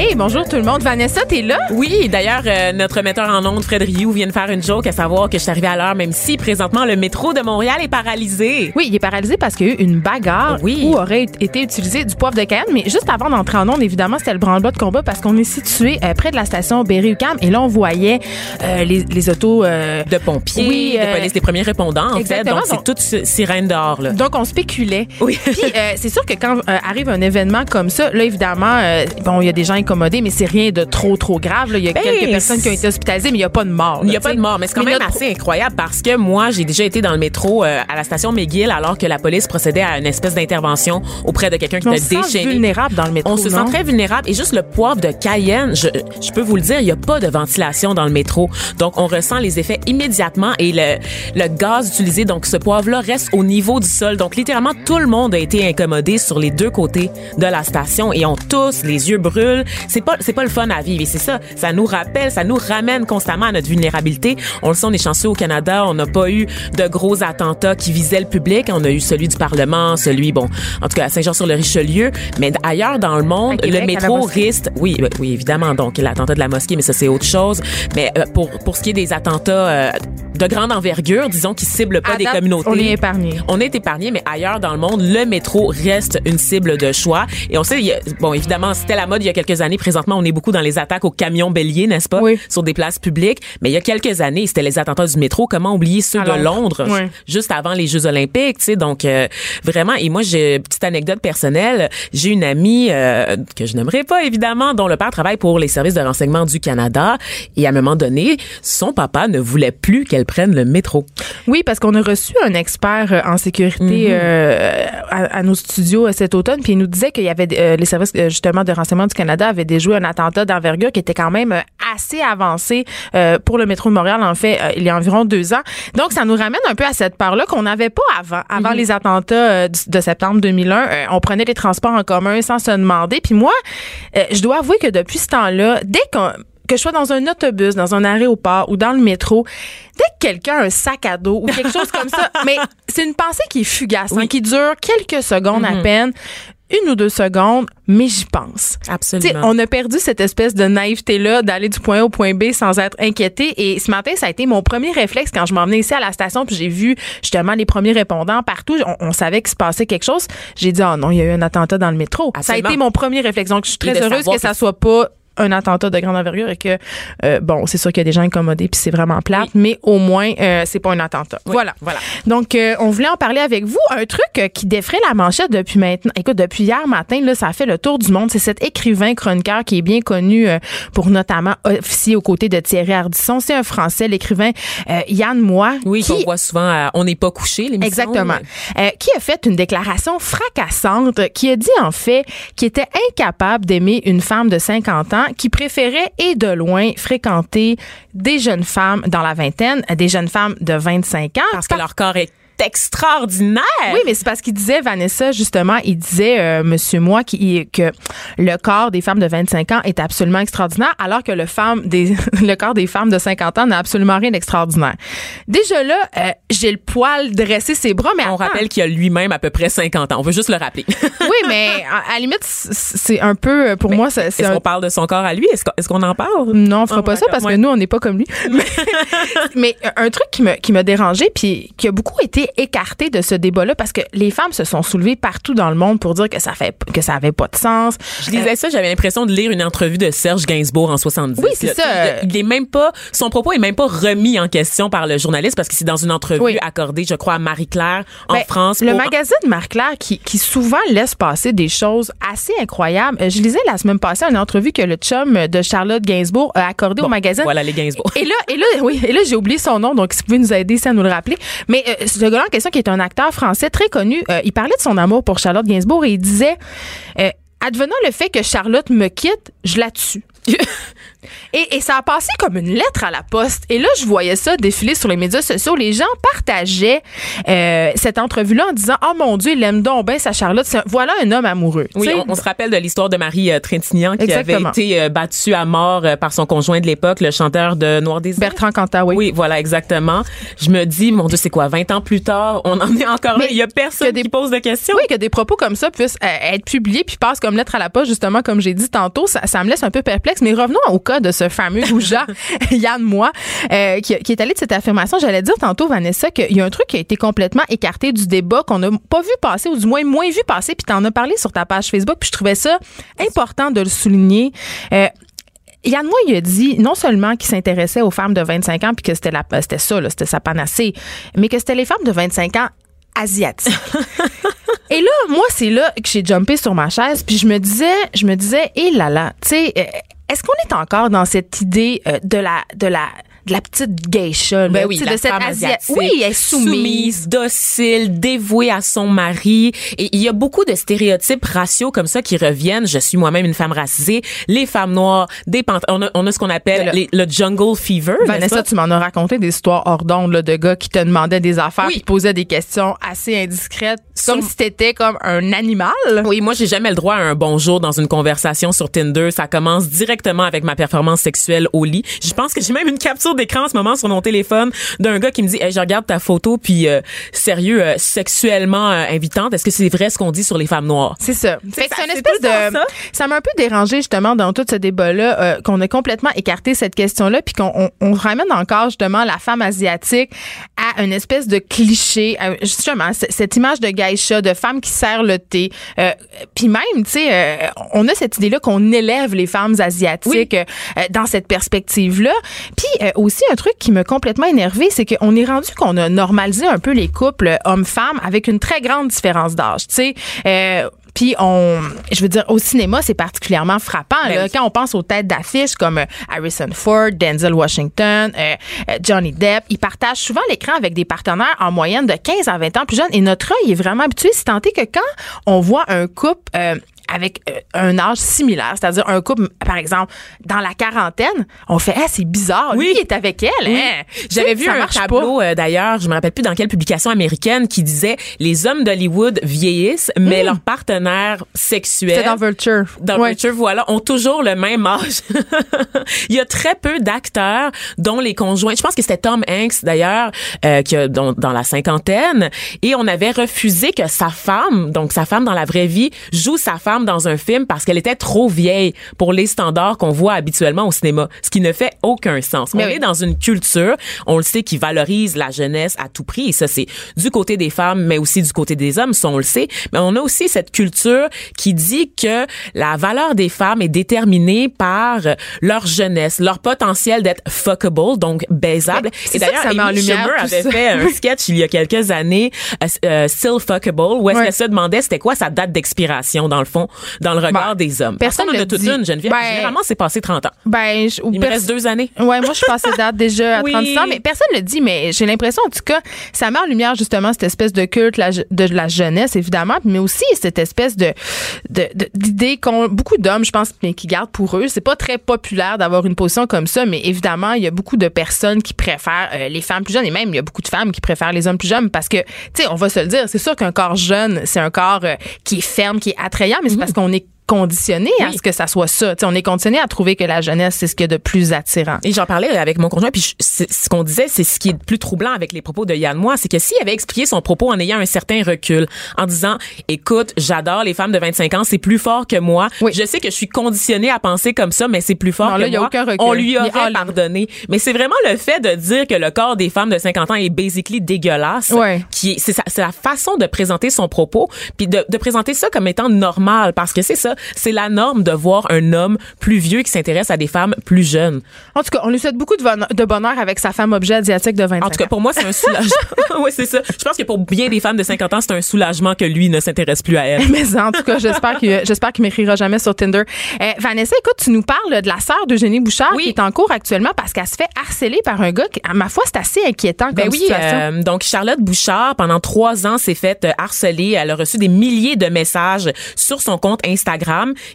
Hey, bonjour tout le monde. Vanessa, t'es là? Oui, d'ailleurs, euh, notre metteur en ondes, Fred Rioux, vient de faire une joke à savoir que je suis arrivée à l'heure, même si présentement le métro de Montréal est paralysé. Oui, il est paralysé parce qu'il y a eu une bagarre Oui. où aurait été utilisé du poivre de Cayenne. Mais juste avant d'entrer en ondes, évidemment, c'était le branle-bas de combat parce qu'on est situé euh, près de la station Berry-UQAM et là, on voyait euh, les, les autos... De pompiers, Oui, de police, les premiers répondants, en fait. Donc, c'est toute si- sirène dehors, là. Donc, on spéculait. Oui. Puis, c'est sûr que quand arrive un événement comme ça, là, évidemment, bon, il y a des gens mais c'est rien de trop, trop grave. là. Il y a Ben, quelques personnes qui ont été hospitalisées, mais il n'y a pas de mort. Il n'y a pas de mort, mais c'est quand même assez incroyable parce que moi, j'ai déjà été dans le métro euh, à la station McGill alors que la police procédait à une espèce d'intervention auprès de quelqu'un qui On se était sent déchaîné. vulnérable dans le métro, On se non? sent très vulnérable et juste le poivre de Cayenne, je, je peux vous le dire, il n'y a pas de ventilation dans le métro. Donc, on ressent les effets immédiatement et le, le gaz utilisé, donc ce poivre-là reste au niveau du sol. Donc, littéralement, tout le monde a été incommodé sur les deux côtés de la station et on tous, les yeux brûlent. C'est pas, c'est pas le fun à vivre et c'est ça. Ça nous rappelle, ça nous ramène constamment à notre vulnérabilité. On le sait, on est chanceux au Canada. On n'a pas eu de gros attentats qui visaient le public. On a eu celui du Parlement, celui, bon, en tout cas, à Saint-Jean-sur-le-Richelieu. Mais ailleurs dans le monde, Québec, le métro risque, oui, oui, évidemment. Donc, l'attentat de la mosquée, mais ça, c'est autre chose. Mais euh, pour, pour ce qui est des attentats euh, de grande envergure, disons, qui ciblent pas À des date, communautés. on est épargné. On est épargné, mais ailleurs dans le monde, le métro reste une cible de choix. Et on sait, il y a- bon, évidemment, c'était la mode il y a quelques années. Présentement, on est beaucoup dans les attaques aux camions béliers, n'est-ce pas? Oui. Sur des places publiques. Mais il y a quelques années, c'était les attentats du métro. Comment oublier ceux de Londres? Oui. Juste avant les Jeux olympiques, tu sais. Donc, euh, vraiment, et moi, j'ai une petite anecdote personnelle. J'ai une amie, euh, que je n'aimerais pas, évidemment, dont le père travaille pour les services de renseignement du Canada. Et à un moment donné, son papa ne voulait plus qu'elle prenne le métro. Oui, parce qu'on a reçu un expert euh, en sécurité euh, à, à nos studios euh, cet automne, puis il nous disait qu'il y avait euh, les services justement de renseignement du Canada avaient déjoué un attentat d'envergure qui était quand même assez avancé euh, pour le métro de Montréal, en fait, il y a environ deux ans. Donc, ça nous ramène un peu à cette part-là qu'on n'avait pas avant. Avant les attentats de septembre 2001, euh, on prenait les transports en commun sans se demander. Puis moi, je dois avouer que depuis ce temps-là, dès qu'on que je sois dans un autobus, dans un aéroport ou dans le métro, dès que quelqu'un a un sac à dos ou quelque chose comme ça, mais c'est une pensée qui est fugace, hein, qui dure quelques secondes à peine, une ou deux secondes, mais j'y pense. Absolument. on a perdu cette espèce de naïveté-là d'aller du point A au point B sans être inquiété. Et ce matin, ça a été mon premier réflexe quand je m'en venais ici à la station, puis j'ai vu justement les premiers répondants partout. On, on savait qu'il se passait quelque chose. J'ai dit, oh non, il y a eu un attentat dans le métro. Ça a été mon premier réflexe. Donc, je suis très heureuse savoir que ça que- soit pas un attentat de grande envergure et que euh, bon c'est sûr qu'il y a des gens incommodés puis c'est vraiment plate mais au moins euh, c'est pas un attentat voilà voilà. donc euh, on voulait en parler avec vous un truc euh, qui défrait la manchette depuis maintenant écoute depuis hier matin là ça a fait le tour du monde c'est cet écrivain chroniqueur qui est bien connu euh, pour notamment officier aux côtés de Thierry Ardisson c'est un français l'écrivain euh, Yann Moix Oui, qui qu'on voit souvent à On n'est pas couché, l'émission. Exactement. Euh, qui a fait une déclaration fracassante, qui a dit en fait qu'il était incapable d'aimer une femme de 50 ans qui préférait et de loin fréquenter des jeunes femmes dans la vingtaine, des jeunes femmes de 25 ans. Parce que leur corps est extraordinaire. Oui, mais c'est parce qu'il disait, Vanessa, justement, il disait, euh, Monsieur Moi, qui, que le corps des femmes de 25 ans est absolument extraordinaire, alors que le, femme des, le corps des femmes de 50 ans n'a absolument rien d'extraordinaire. Déjà là, euh, j'ai le poil dressé ses bras, mais On attends. rappelle qu'il a lui-même à peu près 50 ans. On veut juste le rappeler. Oui, mais à, à la limite, c'est un peu, euh, pour moi, c'est Est-ce un qu'on parle de son corps à lui? Est-ce qu'on qu'on en parle? non, on fera Ah, pas ça parce que nous, on n'est pas comme lui. mais, mais un truc qui me, qui m'a dérangé puis qui a beaucoup été écarté de ce débat-là parce que les femmes se sont soulevées partout dans le monde pour dire que ça fait que ça avait pas de sens. Je lisais ça, j'avais l'impression de lire une entrevue de Serge Gainsbourg en 70. Oui, c'est ça. Il est même pas, son propos est même pas remis en question par le journaliste parce que c'est dans une entrevue Oui. accordée, je crois, à Marie-Claire en Ben, France. Le pour- magazine Marie-Claire qui, qui souvent laisse passer des choses assez incroyables. Euh, Je lisais la semaine passée une entrevue que le chum de Charlotte Gainsbourg a accordé au magazine. Voilà les Gainsbourg. Et là, et là, oui, et là, j'ai oublié son nom, donc si vous pouvez nous aider, ça nous le rappeler. Mais euh, ce qui est un acteur français très connu, euh, il parlait de son amour pour Charlotte Gainsbourg et il disait, euh, advenant le fait que Charlotte me quitte, je la tue. Et, et ça a passé comme une lettre à la poste. Et là, je voyais ça défiler sur les médias sociaux. Les gens partageaient euh, cette entrevue-là en disant Oh mon Dieu, il aime donc bien sa Charlotte. Un- Voilà un homme amoureux. Oui, on, on se rappelle de l'histoire de Marie euh, Trintignant qui Exactement. avait été euh, battue à mort euh, par son conjoint de l'époque, le chanteur de Noir Désir. Bertrand Cantat, oui. Oui, voilà, exactement. Je me dis, mon Dieu, c'est quoi, 20 ans plus tard, on en est encore là. Il y a personne des- qui pose de questions. Oui, que des propos comme ça puissent être publiés puis passent comme lettre à la poste, justement, comme j'ai dit tantôt, ça, ça me laisse un peu perplexe. Mais revenons au cas de ce fameux goujat, Yann Moi, euh, qui, qui est allé de cette affirmation. J'allais dire tantôt, Vanessa, qu'il y a un truc qui a été complètement écarté du débat, qu'on n'a pas vu passer, ou du moins moins vu passer, puis t'en as parlé sur ta page Facebook, puis je trouvais ça important de le souligner. Euh, Yann Moix, il a dit non seulement qu'il s'intéressait aux femmes de 25 ans puis que c'était la c'était ça là, c'était sa panacée, mais que c'était les femmes de 25 ans asiatiques. Et là, moi, c'est là que j'ai jumpé sur ma chaise, puis je me disais, je me disais, hé là là, tu sais, euh, est-ce qu'on est encore dans cette idée euh, de la de la de la petite geisha, là, Ben oui, sais, la de cette asiatique, Oui, elle est soumise. docile, dévouée à son mari. Et il y a beaucoup de stéréotypes raciaux comme ça qui reviennent. Je suis moi-même une femme racisée. Les femmes noires, des pant- on a, on a ce qu'on appelle Le- les- le jungle fever. Vanessa, tu m'en as raconté des histoires hors d'onde là, de gars qui te demandaient des affaires, Oui. qui posaient des questions assez indiscrètes, comme si t'étais comme un animal. Oui, moi j'ai jamais le droit à un bonjour dans une conversation sur Tinder. Ça commence directement avec ma performance sexuelle au lit. Je pense que j'ai même une capture d'écran en ce moment sur mon téléphone d'un gars qui me dit hey, je regarde ta photo puis euh, sérieux euh, sexuellement euh, invitante. Est-ce que c'est vrai ce qu'on dit sur les femmes noires? C'est ça. Fait que ça, c'est une espèce de. ça. M'a un peu dérangé justement dans tout ce débat-là euh, qu'on a complètement écarté cette question-là, puis qu'on on, on ramène encore justement la femme asiatique à une espèce de cliché, justement cette image de geisha, de femme qui sert le thé. Euh, puis même, tu sais, euh, on a cette idée-là qu'on élève les femmes asiatiques euh, dans cette perspective-là. Puis euh, aussi un truc qui m'a complètement énervé, c'est qu'on est rendu qu'on a normalisé un peu les couples hommes-femmes avec une très grande différence d'âge. Tu sais. Euh, puis on, je veux dire, au cinéma, c'est particulièrement frappant. Ben là, oui. Quand on pense aux têtes d'affiche comme euh, Harrison Ford, Denzel Washington, euh, euh, Johnny Depp, ils partagent souvent l'écran avec des partenaires en moyenne de 15 à 20 ans plus jeunes. Et notre œil est vraiment habitué, si tant est que quand on voit un couple euh, avec euh, un âge similaire, c'est-à-dire un couple, par exemple, dans la quarantaine, on fait, ah, c'est bizarre, lui, Oui. il est avec elle. Oui. hein. J'avais vu un tableau euh, d'ailleurs, je me rappelle plus dans quelle publication américaine qui disait les hommes d'Hollywood vieillissent, mais leurs partenaires sexuels C'est dans Vulture. dans Ouais. Vulture, voilà, ont toujours le même âge. Il y a très peu d'acteurs dont les conjoints. Je pense que c'était Tom Hanks d'ailleurs, euh, qui a dans, dans la cinquantaine, et on avait refusé que sa femme, donc sa femme dans la vraie vie, joue sa femme dans un film parce qu'elle était trop vieille pour les standards qu'on voit habituellement au cinéma, ce qui ne fait aucun sens. Mais on oui. est dans une culture, on le sait, qui valorise la jeunesse à tout prix, et ça c'est du côté des femmes, mais aussi du côté des hommes, ça on le sait. Mais on a aussi cette culture qui dit que la valeur des femmes est déterminée par leur jeunesse, leur potentiel d'être fuckable, donc baisable. Et d'ailleurs, Amy lumière, Schumer avait ça. fait un sketch il y a quelques années, euh, euh, Still Fuckable, où est-ce Ouais. qu'elle se demandait c'était quoi sa date d'expiration dans le fond, dans le regard Ben, des hommes. personne Parce qu'on en le a toute une, Geneviève. Ben, Généralement, c'est passé 30 ans. Ben, je- Il me reste deux années. Ouais, moi, je suis passée date déjà à Oui. 36 ans, mais personne ne le dit, mais j'ai l'impression, en tout cas, ça met en lumière justement cette espèce de culte la- de la jeunesse, évidemment, mais aussi cette espèce de d'idée qu'ont beaucoup d'hommes, je pense, mais qui gardent pour eux. C'est pas très populaire d'avoir une position comme ça, mais évidemment, il y a beaucoup de personnes qui préfèrent euh, les femmes plus jeunes, et même, il y a beaucoup de femmes qui préfèrent les hommes plus jeunes parce que, tu sais, on va se le dire, c'est sûr qu'un corps jeune, c'est un corps euh, qui est ferme, qui est attrayant, mais c'est parce qu'on est conditionné à ce que ça soit ça. Tu sais, on est conditionné à trouver que la jeunesse, c'est ce qu'il y a de plus attirant. Et j'en parlais avec mon conjoint, puis je- ce qu'on disait, c'est ce qui est le plus troublant avec les propos de Yann Moi, c'est que s'il avait expliqué son propos en ayant un certain recul, en disant, écoute, j'adore les femmes de 25 ans, c'est plus fort que moi. Oui. Je sais que je suis conditionnée à penser comme ça, mais c'est plus fort Non, que là, y a moi. aucun recul. On lui aurait pardonné. Mais c'est vraiment le fait de dire que le corps des femmes de 50 ans est basically dégueulasse, Ouais. qui est, c'est, sa- la façon de présenter son propos, puis de, de présenter ça comme étant normal, parce que c'est ça, c'est la norme de voir un homme plus vieux qui s'intéresse à des femmes plus jeunes. En tout cas, on lui souhaite beaucoup de bonheur, avec sa femme objet asiatique de 25 En tout cas, ans. pour moi, c'est un soulagement. oui, c'est ça. Je pense que pour bien des femmes de 50 ans, c'est un soulagement que lui ne s'intéresse plus à elle. Mais en tout cas, j'espère qu'il j'espère qu'il m'écrira jamais sur Tinder. Euh, Vanessa, écoute, tu nous parles de la sœur d'Eugénie Bouchard Oui. qui est en cours actuellement parce qu'elle se fait harceler par un gars qui, à ma foi, c'est assez inquiétant comme Ben oui, situation. euh, donc Charlotte Bouchard, pendant trois ans, s'est faite euh, harceler. Elle a reçu des milliers de messages sur son compte Instagram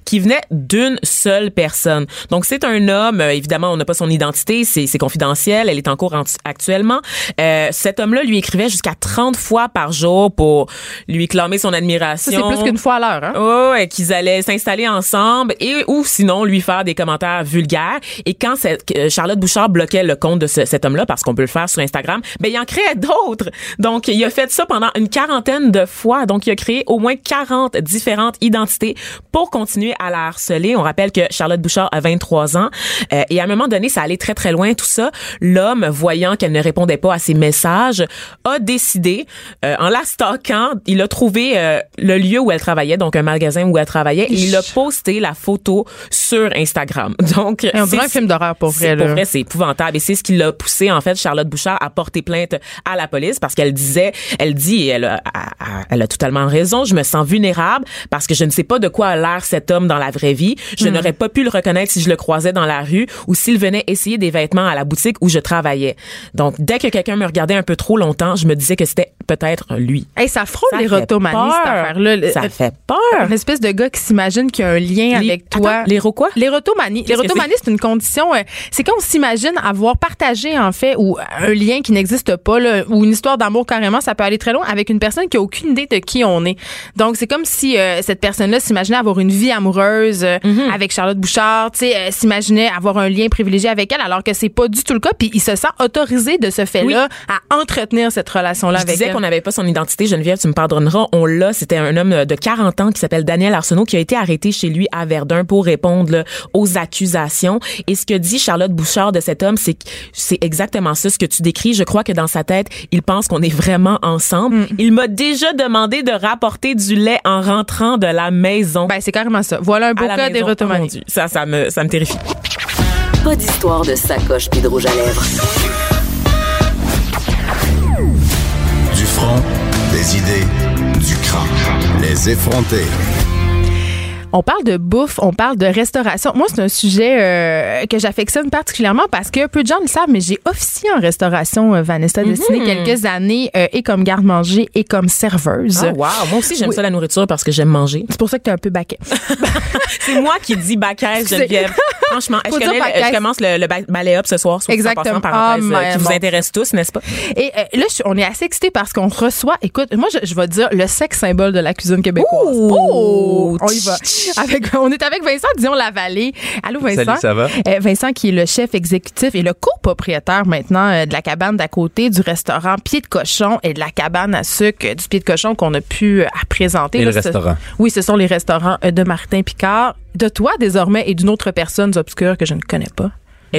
Qui venait d'une seule personne. Donc c'est un homme, euh, évidemment on n'a pas son identité, c'est c'est confidentiel, elle est en cours actuellement. Euh, cet homme-là lui écrivait jusqu'à 30 fois par jour pour lui clamer son admiration. C'est plus qu'une fois à l'heure hein? Oh, et qu'ils allaient s'installer ensemble et ou sinon lui faire des commentaires vulgaires et quand cette, euh, Charlotte Bouchard bloquait le compte de ce, cet homme-là parce qu'on peut le faire sur Instagram, ben il en créait d'autres. Donc il a fait ça pendant une quarantaine de fois. Donc il a créé au moins 40 différentes identités pour continuer à la harceler. On rappelle que Charlotte Bouchard a 23 ans euh, et à un moment donné, ça allait très très loin tout ça. L'homme, voyant qu'elle ne répondait pas à ses messages, a décidé euh, en la stalkant, il a trouvé euh, le lieu où elle travaillait, donc un magasin où elle travaillait, et il a posté la photo sur Instagram. Donc on dirait un film d'horreur pour vrai. Pour vrai, c'est épouvantable et c'est ce qui l'a poussé en fait Charlotte Bouchard à porter plainte à la police parce qu'elle disait, elle dit, et elle a, elle a totalement raison, je me sens vulnérable parce que je ne sais pas de quoi a cet homme dans la vraie vie. Je hmm. n'aurais pas pu le reconnaître si je le croisais dans la rue ou s'il venait essayer des vêtements à la boutique où je travaillais. Donc, dès que quelqu'un me regardait un peu trop longtemps, je me disais que c'était peut-être lui. Hey, ça frôle les l'érotomanie, cette affaire-là. Ça fait peur. Une espèce de gars qui s'imagine qu'il y a un lien avec toi. L'éro quoi? L'érotomanie, c'est? Une condition, euh, c'est quand on s'imagine avoir partagé, en fait, ou un lien qui n'existe pas, là, ou une histoire d'amour carrément, ça peut aller très loin avec une personne qui a aucune idée de qui on est. Donc, c'est comme si euh, cette personne-là s'imaginait avoir une vie amoureuse euh, mhm. avec Charlotte Bouchard, tu sais, s'imaginait avoir un lien privilégié avec elle, alors que c'est pas du tout le cas. Puis il se sent autorisé de ce fait-là à entretenir cette relation-là avec disais qu'on n'avait pas son identité, Geneviève, tu me pardonneras. On l'a. C'était un homme de 40 ans qui s'appelle Daniel Arsenault qui a été arrêté chez lui à Verdun pour répondre aux accusations. Et ce que dit Charlotte Bouchard de cet homme, c'est c'est exactement ça, ce que tu décris. Je crois que dans sa tête, il pense qu'on est vraiment ensemble. Mm. Il m'a déjà demandé de rapporter du lait en rentrant de la maison. Ben, c'est carrément ça. Voilà un beau cas. Oh ça, ça me, ça me terrifie. Pas d'histoire de sacoche puis de rouge à lèvres. Du front, des idées, du crâne. Les effronter. On parle de bouffe, on parle de restauration. Moi, c'est un sujet euh, que j'affectionne particulièrement parce que peu de gens le savent, mais j'ai officié en restauration, euh, Vanessa mm quelques années, euh, et comme garde-manger et comme serveuse. Ah, wow. Moi aussi, j'aime ça la nourriture parce que j'aime manger. C'est pour ça que tu es un peu baquet. c'est moi qui dis baquet, Geneviève. Franchement, je, connais, je, commence le, le balai up ce soir, Exactement. parenthèse, oh, qui vous intéresse tous, n'est-ce pas? Et là, on est assez excités parce qu'on reçoit, écoute, moi, je, vais dire le sexe symbole de la cuisine québécoise. Oh, on y va. Avec, on est avec Vincent Dion Lavallée. Allô Vincent. Salut, ça va? Euh, Vincent qui est le chef exécutif et le copropriétaire maintenant euh, de la cabane d'à côté du restaurant Pied de cochon et de la cabane à sucre du Pied de cochon qu'on a pu euh, présenter. Et le restaurant. Oui, ce sont les restaurants de Martin Picard. De toi désormais et d'une autre personne obscure que je ne connais pas.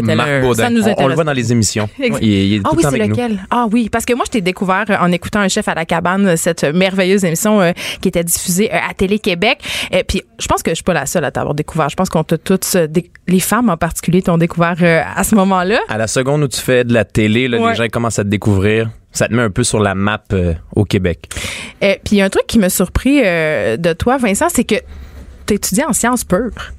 Marc Baudin. on, le voit dans les émissions. il, ah oui, c'est lequel? Ah oui, parce que moi, je t'ai découvert euh, en écoutant Un chef à la cabane, euh, cette merveilleuse émission euh, qui était diffusée à Télé-Québec. Et puis, je pense que je suis pas la seule à t'avoir découvert. Je pense qu'on t'a toutes, les femmes en particulier, t'ont découvert à ce moment-là. À la seconde où tu fais de la télé, là, les gens commencent à te découvrir ça te met un peu sur la map au Québec. Et puis il y a un truc qui m'a surpris de toi, Vincent, c'est que tu étudié en sciences pures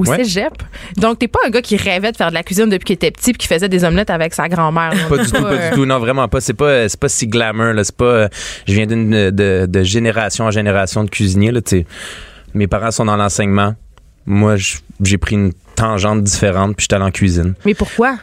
au cégep. Donc, t'es pas un gars qui rêvait de faire de la cuisine depuis qu'il était petit puis qui faisait des omelettes avec sa grand-mère. Pas du tout, pas du tout. Non, vraiment pas. C'est pas, c'est pas si glamour. C'est pas. Je viens d'une de, génération en génération de cuisiniers. Là, Mes parents sont dans l'enseignement. Moi, j'ai pris une tangente différente puis j'étais allé en cuisine. Mais pourquoi?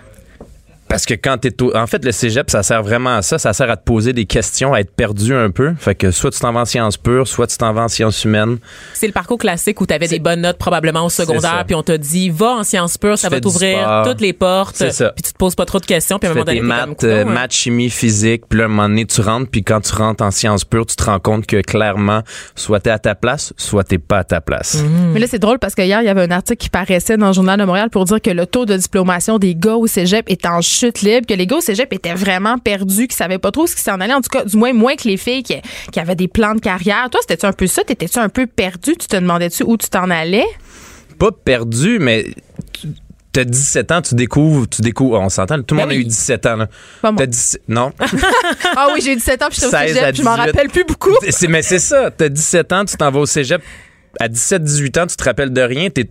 Parce que quand t'es en fait le cégep ça sert vraiment à ça, ça sert à te poser des questions, à être perdu un peu. Fait que soit tu t'en vas en sciences pures, soit tu t'en vas en sciences humaines. C'est le parcours classique où tu avais des bonnes notes probablement au secondaire puis on t'a dit va en sciences pures, ça va t'ouvrir toutes les portes. Puis tu te poses pas trop de questions puis à un moment donné maths, euh, maths, chimie, physique, puis là à un moment donné tu rentres puis quand tu rentres en sciences pures, tu te rends compte que clairement soit t'es à ta place, soit t'es pas à ta place. Mhm. Mais là c'est drôle parce que hier il y avait un article qui paraissait dans le journal de Montréal pour dire que le taux de diplomation des gars au cégep est en chute libre, que les gars au cégep étaient vraiment perdus, qu'ils savaient pas trop ce qui s'en allait. En tout cas, du moins, moins que les filles qui, qui avaient des plans de carrière. Toi, c'était-tu un peu ça? T'étais-tu un peu perdu? Tu te demandais-tu où tu t'en allais? Pas perdu, mais t'as 17 ans, tu découvres, tu découvres, on s'entend, tout le ben monde a eu 17 ans, là. Pas moi. non. ah oui, j'ai eu 17 ans, puis j'étais au cégep, je m'en rappelle plus beaucoup. mais c'est ça, t'as 17 ans, tu t'en vas au cégep, à 17-18 ans, tu te rappelles de rien, t'es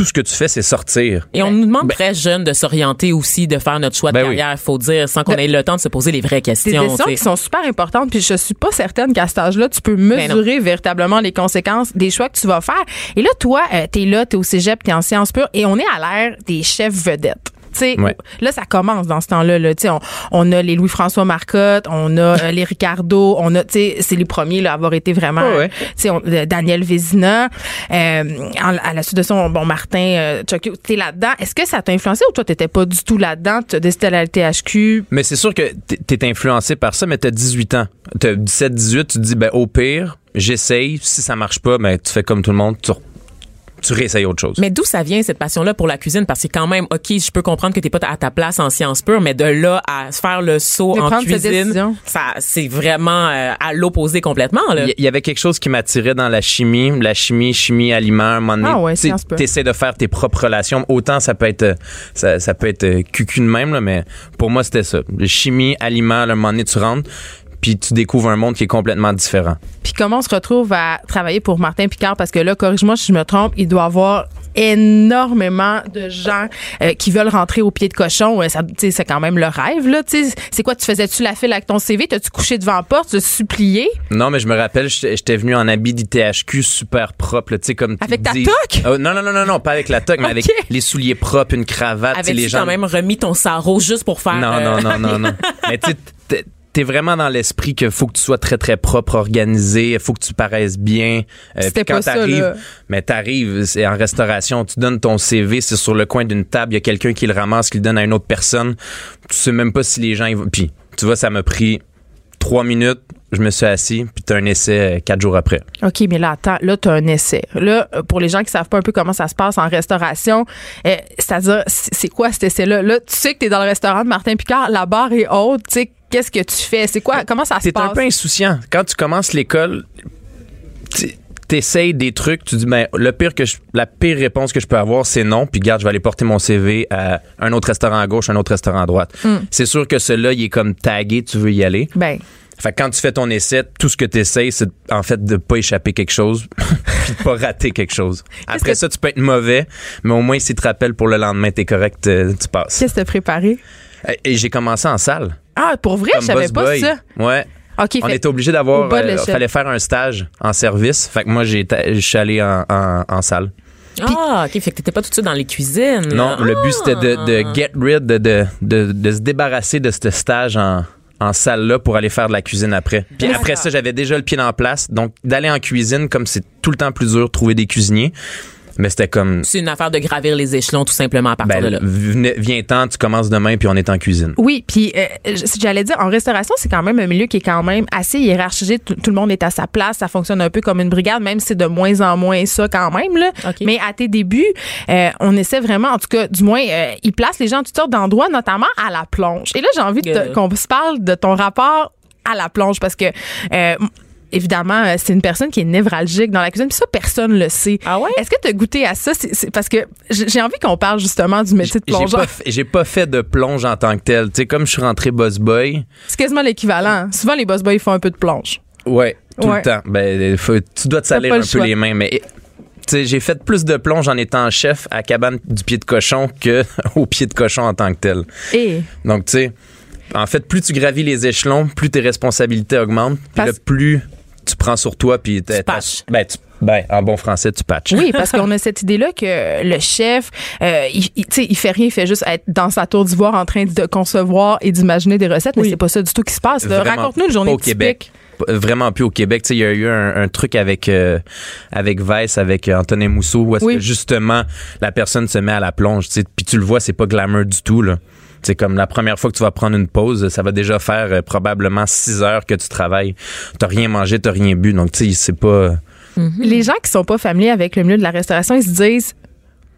tout ce que tu fais, c'est sortir. Et on nous demande très jeune de s'orienter aussi, de faire notre choix de Ben oui. carrière, faut dire, sans qu'on ait le temps de se poser les vraies Des questions. décisions tu qui sont super importantes, puis je suis pas certaine qu'à cet âge-là, tu peux Ben mesurer véritablement les conséquences des choix que tu vas faire. Et là, toi, euh, t'es là, t'es au cégep, t'es en sciences pures, et on est à l'ère des chefs vedettes. Tu Ouais. là, ça commence dans ce temps-là. Là. Tu On, on a les Louis-François Marcotte, on a euh, les Ricardo, on a, tu c'est les premiers là, à avoir été vraiment, ouais. tu on- euh, Daniel Vézina, euh, à la suite de ça, on- bon, Martin Chokio, t'es là-dedans. Est-ce que ça t'a influencé ou toi, t'étais pas du tout là-dedans? Tu as décidé à la THQ? Mais c'est sûr que t'es- t'es influencé par ça, mais t'as 18 ans. T'as 17, 18, tu te dis, ben, au pire, j'essaye. Si ça marche pas, ben, tu fais comme tout le monde, tu, tu réessayes autre chose. Mais d'où ça vient cette passion-là pour la cuisine? Parce que quand même, OK, je peux comprendre que t'es pas à ta place en sciences pures, mais de là à faire le saut De en cuisine, ça, c'est vraiment euh, à l'opposé complètement, là. Il y- avait quelque chose qui m'attirait dans la chimie, la chimie, chimie, aliment, à un moment donné. Ah ouais, t'essaies de faire tes propres relations. Autant ça peut être, euh, ça, ça peut être euh, cucu de même, là, mais pour moi, c'était ça. Chimie, aliment, un moment donné, tu rentres, puis tu découvres un monde qui est complètement différent. Puis comment on se retrouve à travailler pour Martin Picard? Parce que là, corrige-moi si je me trompe, il doit avoir énormément de gens euh, qui veulent rentrer au pied de cochon. Euh, ça, tu sais, c'est quand même le rêve, là. tu sais. C'est quoi, tu faisais-tu la file avec ton CV? T'as-tu couché devant la porte? Tu supplié? Non, mais je me rappelle, j'étais venu en habit d'ITHQ super propre, là, tu sais, comme tu Avec ta dis- toque? Oh, non, non, non, non, non, pas avec la toque, mais avec les souliers propres, une cravate, tu Avais-tu les gens. quand même remis ton sarrau juste pour faire... Non, euh, non, non, non, non. Mais tu sais, t'es- t'es vraiment dans l'esprit qu'il faut que tu sois très, très propre, organisé, il faut que tu paraisses bien. Euh, C'était quand pas ça, t'arrives, là. mais t'arrives, c'est en restauration, tu donnes ton CV, c'est sur le coin d'une table, il y a quelqu'un qui le ramasse, qui le donne à une autre personne. Tu sais même pas si les gens. Puis, tu vois, ça m'a pris trois minutes, je me suis assis, puis t'as un essai euh, quatre jours après. OK, mais là, attends, là, tu as un essai. Là, pour les gens qui savent pas un peu comment ça se passe en restauration, euh, c'est-à-dire, c'est quoi cet essai-là? Là, tu sais que tu es dans le restaurant de Martin Picard, la barre est haute, tu sais, qu'est-ce que tu fais? C'est quoi? Comment ça se T'es passe? un peu insouciant. Quand tu commences l'école, tu- t'essayes des trucs, tu dis ben le pire que je- la pire réponse que je peux avoir c'est non, puis garde, je vais aller porter mon CV à un autre restaurant à gauche, un autre restaurant à droite. C'est sûr que celui-là, il est comme tagué, tu veux y aller. Ben, Fait que quand tu fais ton essai, tout ce que tu essayes, c'est en fait de pas échapper quelque chose, puis de pas rater quelque chose. Après que- ça, tu peux être mauvais, mais au moins si tu te rappelles pour le lendemain, t'es correct, euh, tu passes. qu'est-ce que tu préparé? Et j'ai commencé en salle. Ah, pour vrai, je savais pas boy. ça. Ouais. OK, On fait- était obligé d'avoir. euh, fallait faire un stage en service. Fait que moi, je suis allé en, en- en salle. Ah, OK, fait que t'étais pas tout de suite dans les cuisines. Non, là. le but, c'était de, de Ah. get rid, de, de, de, de se débarrasser de ce stage en, en salle-là pour aller faire de la cuisine après. Puis Mais après ça- ça, j'avais déjà le pied en place. Donc, d'aller en cuisine, comme c'est tout le temps plus dur de trouver des cuisiniers, mais c'était comme. C'est une affaire de gravir les échelons tout simplement à partir de Ben, là. venez- viens-t'en, tu commences demain, puis on est en cuisine. Oui, puis euh, j'allais dire, en restauration, c'est quand même un milieu qui est quand même assez hiérarchisé. Tout, tout le monde est à sa place. Ça fonctionne un peu comme une brigade, même si c'est de moins en moins ça quand même. Là. OK. Mais à tes débuts, euh, on essaie vraiment, en tout cas, du moins, euh, ils placent les gens en toutes sortes d'endroits, notamment à la plonge. Et là, j'ai envie de te- qu'on se parle de ton rapport à la plonge parce que... euh, Évidemment, euh, c'est une personne qui est névralgique dans la cuisine, puis ça, personne le sait. Ah ouais? Est-ce que tu as goûté à ça? C'est- c'est parce que j'ai envie qu'on parle justement du métier de J'ai plongeur. pas, j'ai pas fait de plonge en tant que tel. Tu sais, comme je suis rentré boss boy, C'est quasiment l'équivalent. Souvent, les boss boys font un peu de plonge. Ouais, tout Ouais. le temps. Ben, faut- tu dois te salir pas un le peu les mains, mais tu sais, j'ai fait plus de plonge en étant chef à cabane du pied de cochon que au pied de cochon en tant que tel. Et? Donc, tu sais, en fait, plus tu gravis les échelons, plus tes responsabilités augmentent, puis Parce- là, plus tu prends sur toi, puis Tu patches. Ben, tu- ben, en bon français, tu patches. oui, parce qu'on a cette idée-là que le chef, euh, il, il, il fait rien, il fait juste être dans sa tour d'ivoire en train de concevoir et d'imaginer des recettes, mais Oui. c'est pas ça du tout qui se passe. Raconte-nous une journée au typique. Québec. Vraiment plus au Québec. Tu sais, il y a eu un, un truc avec euh, avec Vice, avec euh, Antonin Mousseau, où est-ce Oui. que justement la personne se met à la plonge. tu sais, Puis tu le vois, c'est pas glamour du tout. là. C'est comme la première fois que tu vas prendre une pause, ça va déjà faire euh, probablement six heures que tu travailles. T'as rien mangé, t'as rien bu. Donc, tu sais, c'est pas... Les gens qui sont pas familiers avec le milieu de la restauration, ils se disent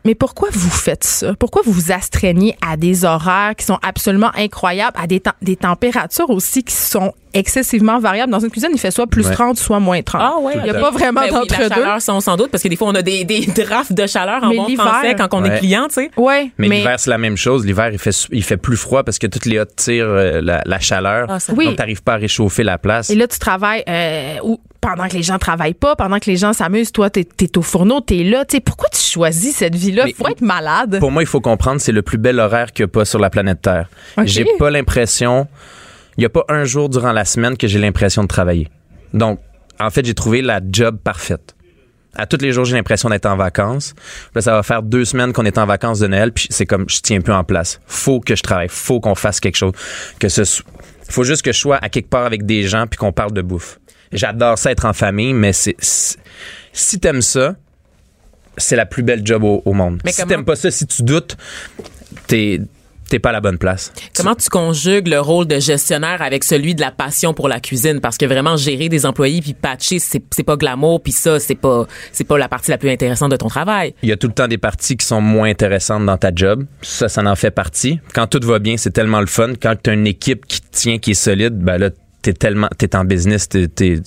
mais pourquoi vous faites ça? Pourquoi vous vous astreignez à des horaires qui sont absolument incroyables, à des, tem- des températures aussi qui sont excessivement variables? Dans une cuisine, il fait soit plus Ouais. 30, soit moins 30. Ah ouais. Il n'y a pas vraiment Ben oui, la d'entre-deux. chaleur, sont sans doute, parce que des fois, on a des, des drafts de chaleur en Mais bon l'hiver- français quand on est client, tu sais. Ouais, Mais, l'hiver, c'est la même chose. L'hiver, il fait, su- il fait plus froid parce que toutes les hottes tirent euh, la, la chaleur. Ah, ça- Oui. Donc, t'arrives pas à réchauffer la place. Et là, tu travailles euh, où- pendant que les gens travaillent pas, pendant que les gens s'amusent, toi, t'es es au fourneau, t'es là. Tu sais, pourquoi tu choisis cette vie-là? Faut être malade. Pour moi, il faut comprendre, c'est le plus bel horaire qu'il n'y a pas sur la planète Terre. J'ai pas l'impression, il n'y a pas un jour durant la semaine que j'ai l'impression de travailler. Donc, en fait, j'ai trouvé la job parfaite. À tous les jours, j'ai l'impression d'être en vacances. Là, ça va faire deux semaines qu'on est en vacances de Noël, puis c'est comme je tiens plus en place. Faut que je travaille, faut qu'on fasse quelque chose. Que ce faut juste que je sois à quelque part avec des gens puis qu'on parle de bouffe. J'adore ça être en famille, mais c'est si t'aimes ça, c'est la plus belle job au, au monde. Mais si t'aimes pas ça, si tu doutes, t'es t'es pas à la bonne place. Comment tu conjugues le rôle de gestionnaire avec celui de la passion pour la cuisine? Parce que vraiment gérer des employés puis patcher c'est c'est pas glamour puis ça c'est pas c'est pas la partie la plus intéressante de ton travail. Il y a tout le temps des parties qui sont moins intéressantes dans ta job. Ça, ça en fait partie. Quand tout va bien, c'est tellement le fun. Quand tu as une équipe qui tient, qui est solide, ben là, t'es tellement, t'es en business, t'es, t'es,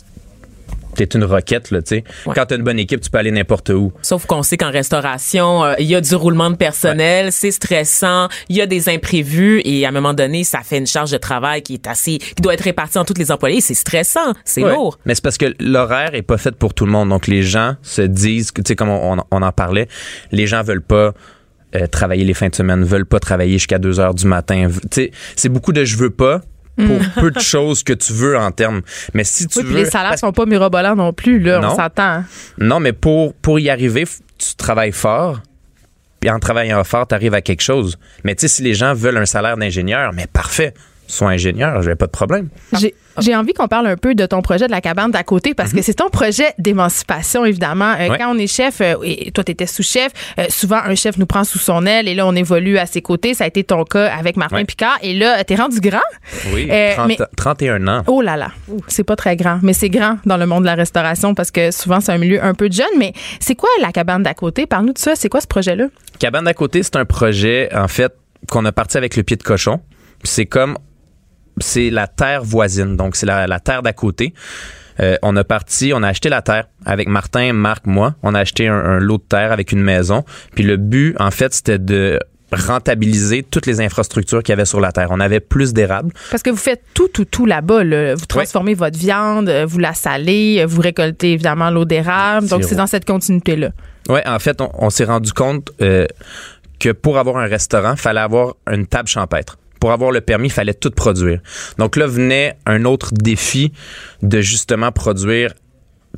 t'es une roquette, là, tu sais. Ouais. Quand t'as une bonne équipe, tu peux aller n'importe où. Sauf qu'on sait qu'en restauration, euh, il y a du roulement de personnel, c'est stressant, il y a des imprévus et à un moment donné, ça fait une charge de travail qui est assez qui doit être répartie entre tous les employés, c'est stressant, c'est Ouais. lourd. Mais c'est parce que l'horaire est pas fait pour tout le monde. Donc, les gens se disent, que, tu sais, comme on, on en parlait, les gens veulent pas euh, travailler les fins de semaine, veulent pas travailler jusqu'à 2 heures du matin. Tu sais, c'est beaucoup de je veux pas pour peu de choses que tu veux en termes. Mais si tu Oui, puis veux. les salaires parce- sont pas mirobolants non plus, là. Non. On s'entend. hein. Non, mais pour, pour y arriver, tu travailles fort. Puis en travaillant fort, tu arrives à quelque chose. Mais tu sais, si les gens veulent un salaire d'ingénieur, mais parfait, sois ingénieur, j'ai pas de problème. J'ai j'ai envie qu'on parle un peu de ton projet de la cabane d'à côté parce que c'est ton projet d'émancipation, évidemment. Euh, Ouais. Quand on est chef, euh, et toi, tu étais sous-chef, euh, souvent, un chef nous prend sous son aile et là, on évolue à ses côtés. Ça a été ton cas avec Martin Ouais. Picard. Et là, t'es rendu grand? Oui, Euh, 30 mais- 31 ans. Oh là là, c'est pas très grand, mais c'est grand dans le monde de la restauration parce que souvent c'est un milieu un peu de jeune. Mais c'est quoi la cabane d'à côté? Parle-nous de ça. C'est quoi ce projet-là? Cabane d'à côté, c'est un projet, en fait, qu'on a parti avec le pied de cochon. C'est comme, c'est la terre voisine, donc c'est la, la terre d'à côté. Euh, on a parti, on a acheté la terre avec Martin, Marc, moi. On a acheté un, un lot de terre avec une maison. Puis le but, en fait, c'était de rentabiliser toutes les infrastructures qu'il y avait sur la terre. On avait plus d'érables. Parce que vous faites tout, tout, tout là-bas. là. Vous transformez votre viande, euh, vous la salez, euh, vous récoltez évidemment l'eau d'érable. Donc c'est dans cette continuité-là. Ouais, en fait, on, on s'est rendu compte euh, que pour avoir un restaurant, fallait avoir une table champêtre. Pour avoir le permis, il fallait tout produire. Donc là venait un autre défi de justement produire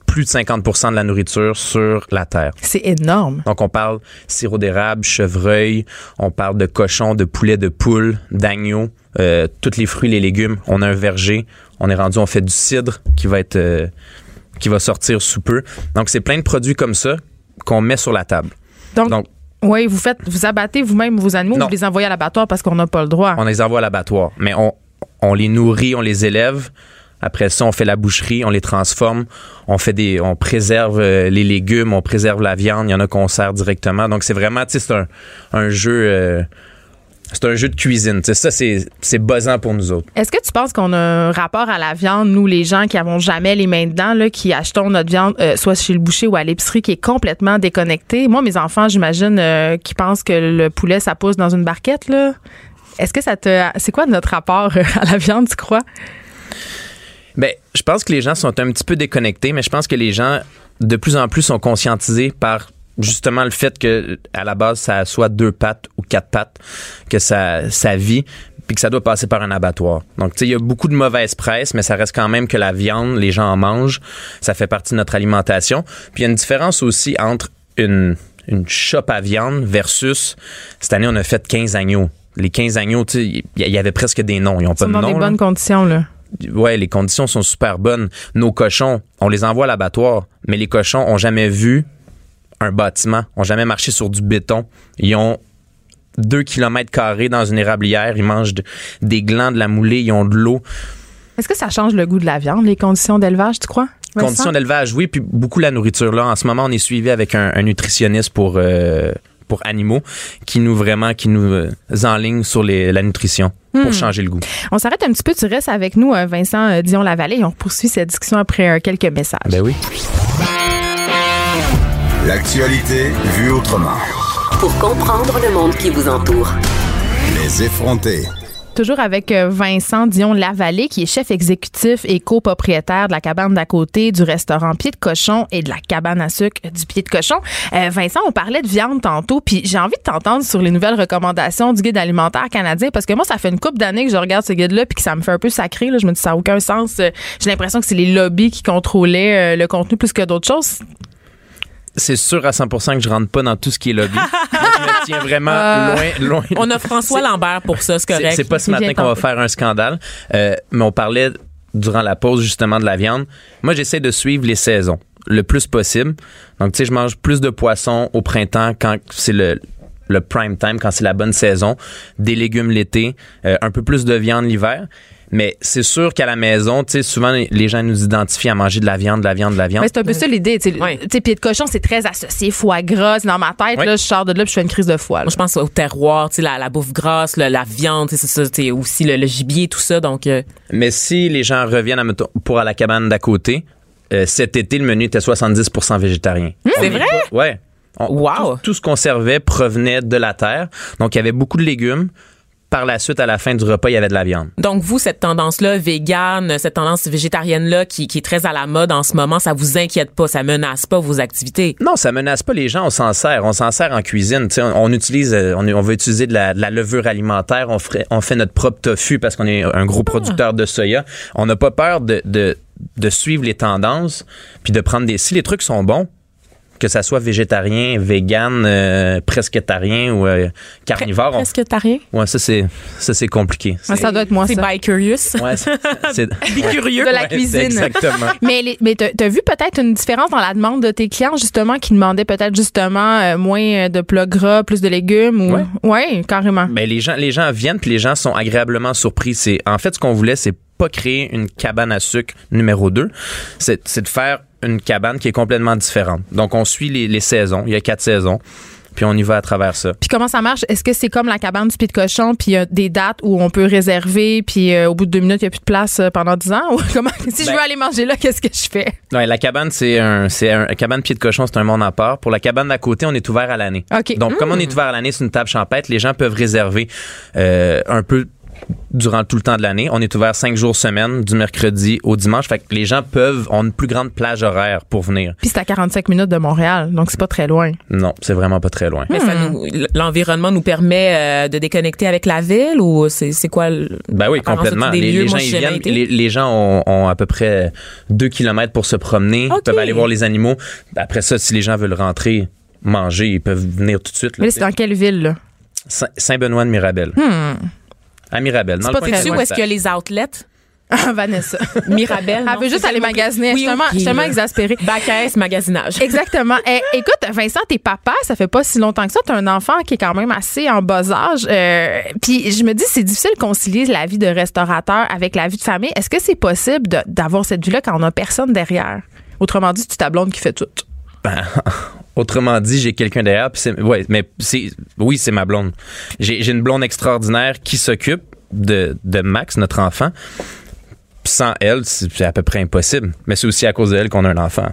plus de 50% de la nourriture sur la terre. C'est énorme. Donc on parle sirop d'érable, chevreuil, on parle de cochon, de poulet, de poule, d'agneau, euh, tous les fruits, les légumes. On a un verger. On est rendu, on fait du cidre qui va être euh, qui va sortir sous peu. Donc c'est plein de produits comme ça qu'on met sur la table. Donc, Donc oui, vous faites, vous abattez vous-même vos animaux, Non. vous les envoyez à l'abattoir parce qu'on n'a pas le droit. on les envoie à l'abattoir, mais on, on les nourrit, on les élève. Après ça, on fait la boucherie, on les transforme, on fait des, on préserve euh, les légumes, on préserve la viande. Il y en a qu'on sert directement. Donc c'est vraiment, tu sais, c'est un, un jeu, euh, c'est un jeu de cuisine. Tu sais, ça c'est, c'est buzzant pour nous autres. Est-ce que tu penses qu'on a un rapport à la viande, nous, les gens qui avons jamais les mains dedans, là, qui achetons notre viande, euh, soit chez le boucher ou à l'épicerie, qui est complètement déconnecté? Moi, mes enfants, j'imagine, euh, qui pensent que le poulet, ça pousse dans une barquette, là. Est-ce que ça te. C'est quoi notre rapport euh, à la viande, tu crois? Ben, je pense que les gens sont un petit peu déconnectés, mais je pense que les gens de plus en plus sont conscientisés par justement le fait que à la base ça a soit deux pattes ou quatre pattes que ça ça vit puis que ça doit passer par un abattoir. Donc tu sais il y a beaucoup de mauvaise presse mais ça reste quand même que la viande les gens en mangent, ça fait partie de notre alimentation. Puis il y a une différence aussi entre une une shop à viande versus cette année on a fait 15 agneaux. Les 15 agneaux, tu sais, il y, il y avait presque des noms, ils ont Ils pas sont de dans nom. des là bonnes conditions, là. ouais, les conditions sont super bonnes. Nos cochons, on les envoie à l'abattoir, mais les cochons ont jamais vu un bâtiment, ont jamais marché sur du béton. Ils ont deux kilomètres carrés dans une érablière, ils mangent de- des glands, de la moulée, ils ont de l'eau. Est-ce que ça change le goût de la viande, les conditions d'élevage, tu crois? Vincent? Conditions d'élevage, oui, puis beaucoup la nourriture. Là, en ce moment, on est suivi avec un, un nutritionniste pour euh, pour animaux qui nous vraiment qui nous euh, enligne sur les, la nutrition pour changer le goût. On s'arrête un petit peu. Tu restes avec nous, euh, Vincent Dion-Lavallée, et on poursuit cette discussion après quelques messages. Ben oui. L'actualité vue autrement. Pour comprendre le monde qui vous entoure. Les effronter. Toujours avec euh, Vincent Dion Lavallée, qui est chef exécutif et copropriétaire de la cabane d'à côté, du restaurant Pied de Cochon et de la cabane à sucre du Pied de Cochon. Euh, Vincent, on parlait de viande tantôt, puis j'ai envie de t'entendre sur les nouvelles recommandations du guide alimentaire canadien, parce que moi, ça fait une couple d'années que je regarde ce guide-là, puis que ça me fait un peu sacré. Là. Je me dis, ça n'a aucun sens. Euh, J'ai l'impression que c'est les lobbies qui contrôlaient le contenu plus que d'autres choses. C'est sûr à 100% que je rentre pas dans tout ce qui est lobby. Je me tiens vraiment Euh, loin, loin. On a François Lambert pour ça, c'est correct. C'est pas ce matin qu'on va faire un scandale, Euh, mais on parlait durant la pause justement de la viande. Moi, j'essaie de suivre les saisons le plus possible. Donc, tu sais, je mange plus de poissons au printemps quand c'est le le prime time, quand c'est la bonne saison, des légumes l'été, euh, un peu plus de viande l'hiver. Mais c'est sûr qu'à la maison, tu sais, souvent les gens nous identifient à manger de la viande, de la viande, de la viande. Mais c'est un peu ça l'idée. Tu sais, pied de cochon, c'est très associé foie gras. C'est dans ma tête. Là, je sors de là puis je fais une crise de foie. là. Moi, je pense au terroir, tu sais, la, la bouffe grasse, la viande, tu sais, c'est ça, tu sais, aussi le, le gibier, tout ça. Donc, euh, Mais si les gens reviennent à, pour à la cabane d'à côté, euh, cet été, le menu était 70% végétarien. c'est On est vrai? pas- Ouais. On- Wow. Tout, tout ce qu'on servait provenait de la terre. Donc, il y avait beaucoup de légumes. Par la suite, à la fin du repas, il y avait de la viande. Donc, vous, cette tendance-là, végane, cette tendance végétarienne-là, qui, qui est très à la mode en ce moment, ça vous inquiète pas, ça menace pas vos activités? Non, ça menace pas les gens. On s'en sert. On s'en sert en cuisine. Tu sais, on, on utilise, euh, on, on va utiliser de la, de la levure alimentaire. On, ferait, on fait notre propre tofu parce qu'on est un gros producteur de soya. On n'a pas peur de, de, de suivre les tendances puis de prendre des. Si les trucs sont bons, que ça soit végétarien, vegan, euh, presquetarien ou euh, carnivore, on- Est-ce que t'as rien? ouais, ça c'est ça c'est compliqué. Ouais, ça doit être moi, C'est ça. by curious. Ouais, c'est- curieux. De la Ouais, cuisine. Exactement. Mais, les- mais t'as as vu peut-être une différence dans la demande de tes clients, justement, qui demandaient peut-être justement euh, moins de plats gras, plus de légumes ou. Ouais. Ouais, carrément. Ben, les gens, les gens viennent puis les gens sont agréablement surpris. C'est, en fait, ce qu'on voulait, c'est pas créer une cabane à sucre numéro 2. C'est, c'est de faire une cabane qui est complètement différente. Donc, on suit les, les saisons. Il y a quatre saisons. Puis on y va à travers ça. Puis comment ça marche? Est-ce que c'est comme la cabane du pied de cochon, puis il y a des dates où on peut réserver, puis euh, au bout de deux minutes, il n'y a plus de place euh, pendant dix ans? Ou comment? Si je Ben- veux aller manger là, qu'est-ce que je fais? Ouais, la cabane, c'est un, c'est un, cabane pied de cochon, c'est un monde à part. Pour la cabane d'à côté, on est ouvert à l'année. OK. Donc, comme on est ouvert à l'année, c'est une table champêtre, les gens peuvent réserver euh, un peu durant tout le temps de l'année. On est ouvert cinq jours semaine, du mercredi au dimanche. Fait que les gens peuvent, ont une plus grande plage horaire pour venir. Puis c'est à 45 minutes de Montréal, donc c'est pas très loin. Non, c'est vraiment pas très loin. Mais ça nous, l'environnement nous permet euh, de déconnecter avec la ville ou c'est, c'est quoi? le- Ben oui, complètement. Les, lieux? les Moi, gens, ils viennent. Les, les gens ont, ont à peu près deux kilomètres pour se promener. Ok. Ils peuvent aller voir les animaux. Après ça, si les gens veulent rentrer, manger, ils peuvent venir tout de suite. là, Mais c'est dans quelle ville, là? Saint- Saint-Benoît de Mirabel. À Mirabel. Dans C'est le pas loin, où est-ce qu'il y a les outlets? Ah, Vanessa. Mirabel. Elle veut juste aller magasiner. Oui, je suis tellement, ok, je suis tellement là. exaspérée. Magasinage. Exactement. Eh, écoute, Vincent, t'es papa, ça fait pas si longtemps que ça. T'as un enfant qui est quand même assez en bas âge. Euh, Puis je me dis, c'est difficile de concilier la vie de restaurateur avec la vie de famille. Est-ce que c'est possible d'avoir cette vie-là quand on a personne derrière? Autrement dit, c'est ta blonde qui fait tout. Ben, autrement dit, j'ai quelqu'un derrière. ouais, mais oui, c'est ma blonde. J'ai, une blonde extraordinaire qui s'occupe de, de Max, notre enfant. Sans elle, c'est à peu près impossible. Mais c'est aussi à cause d'elle qu'on a un enfant.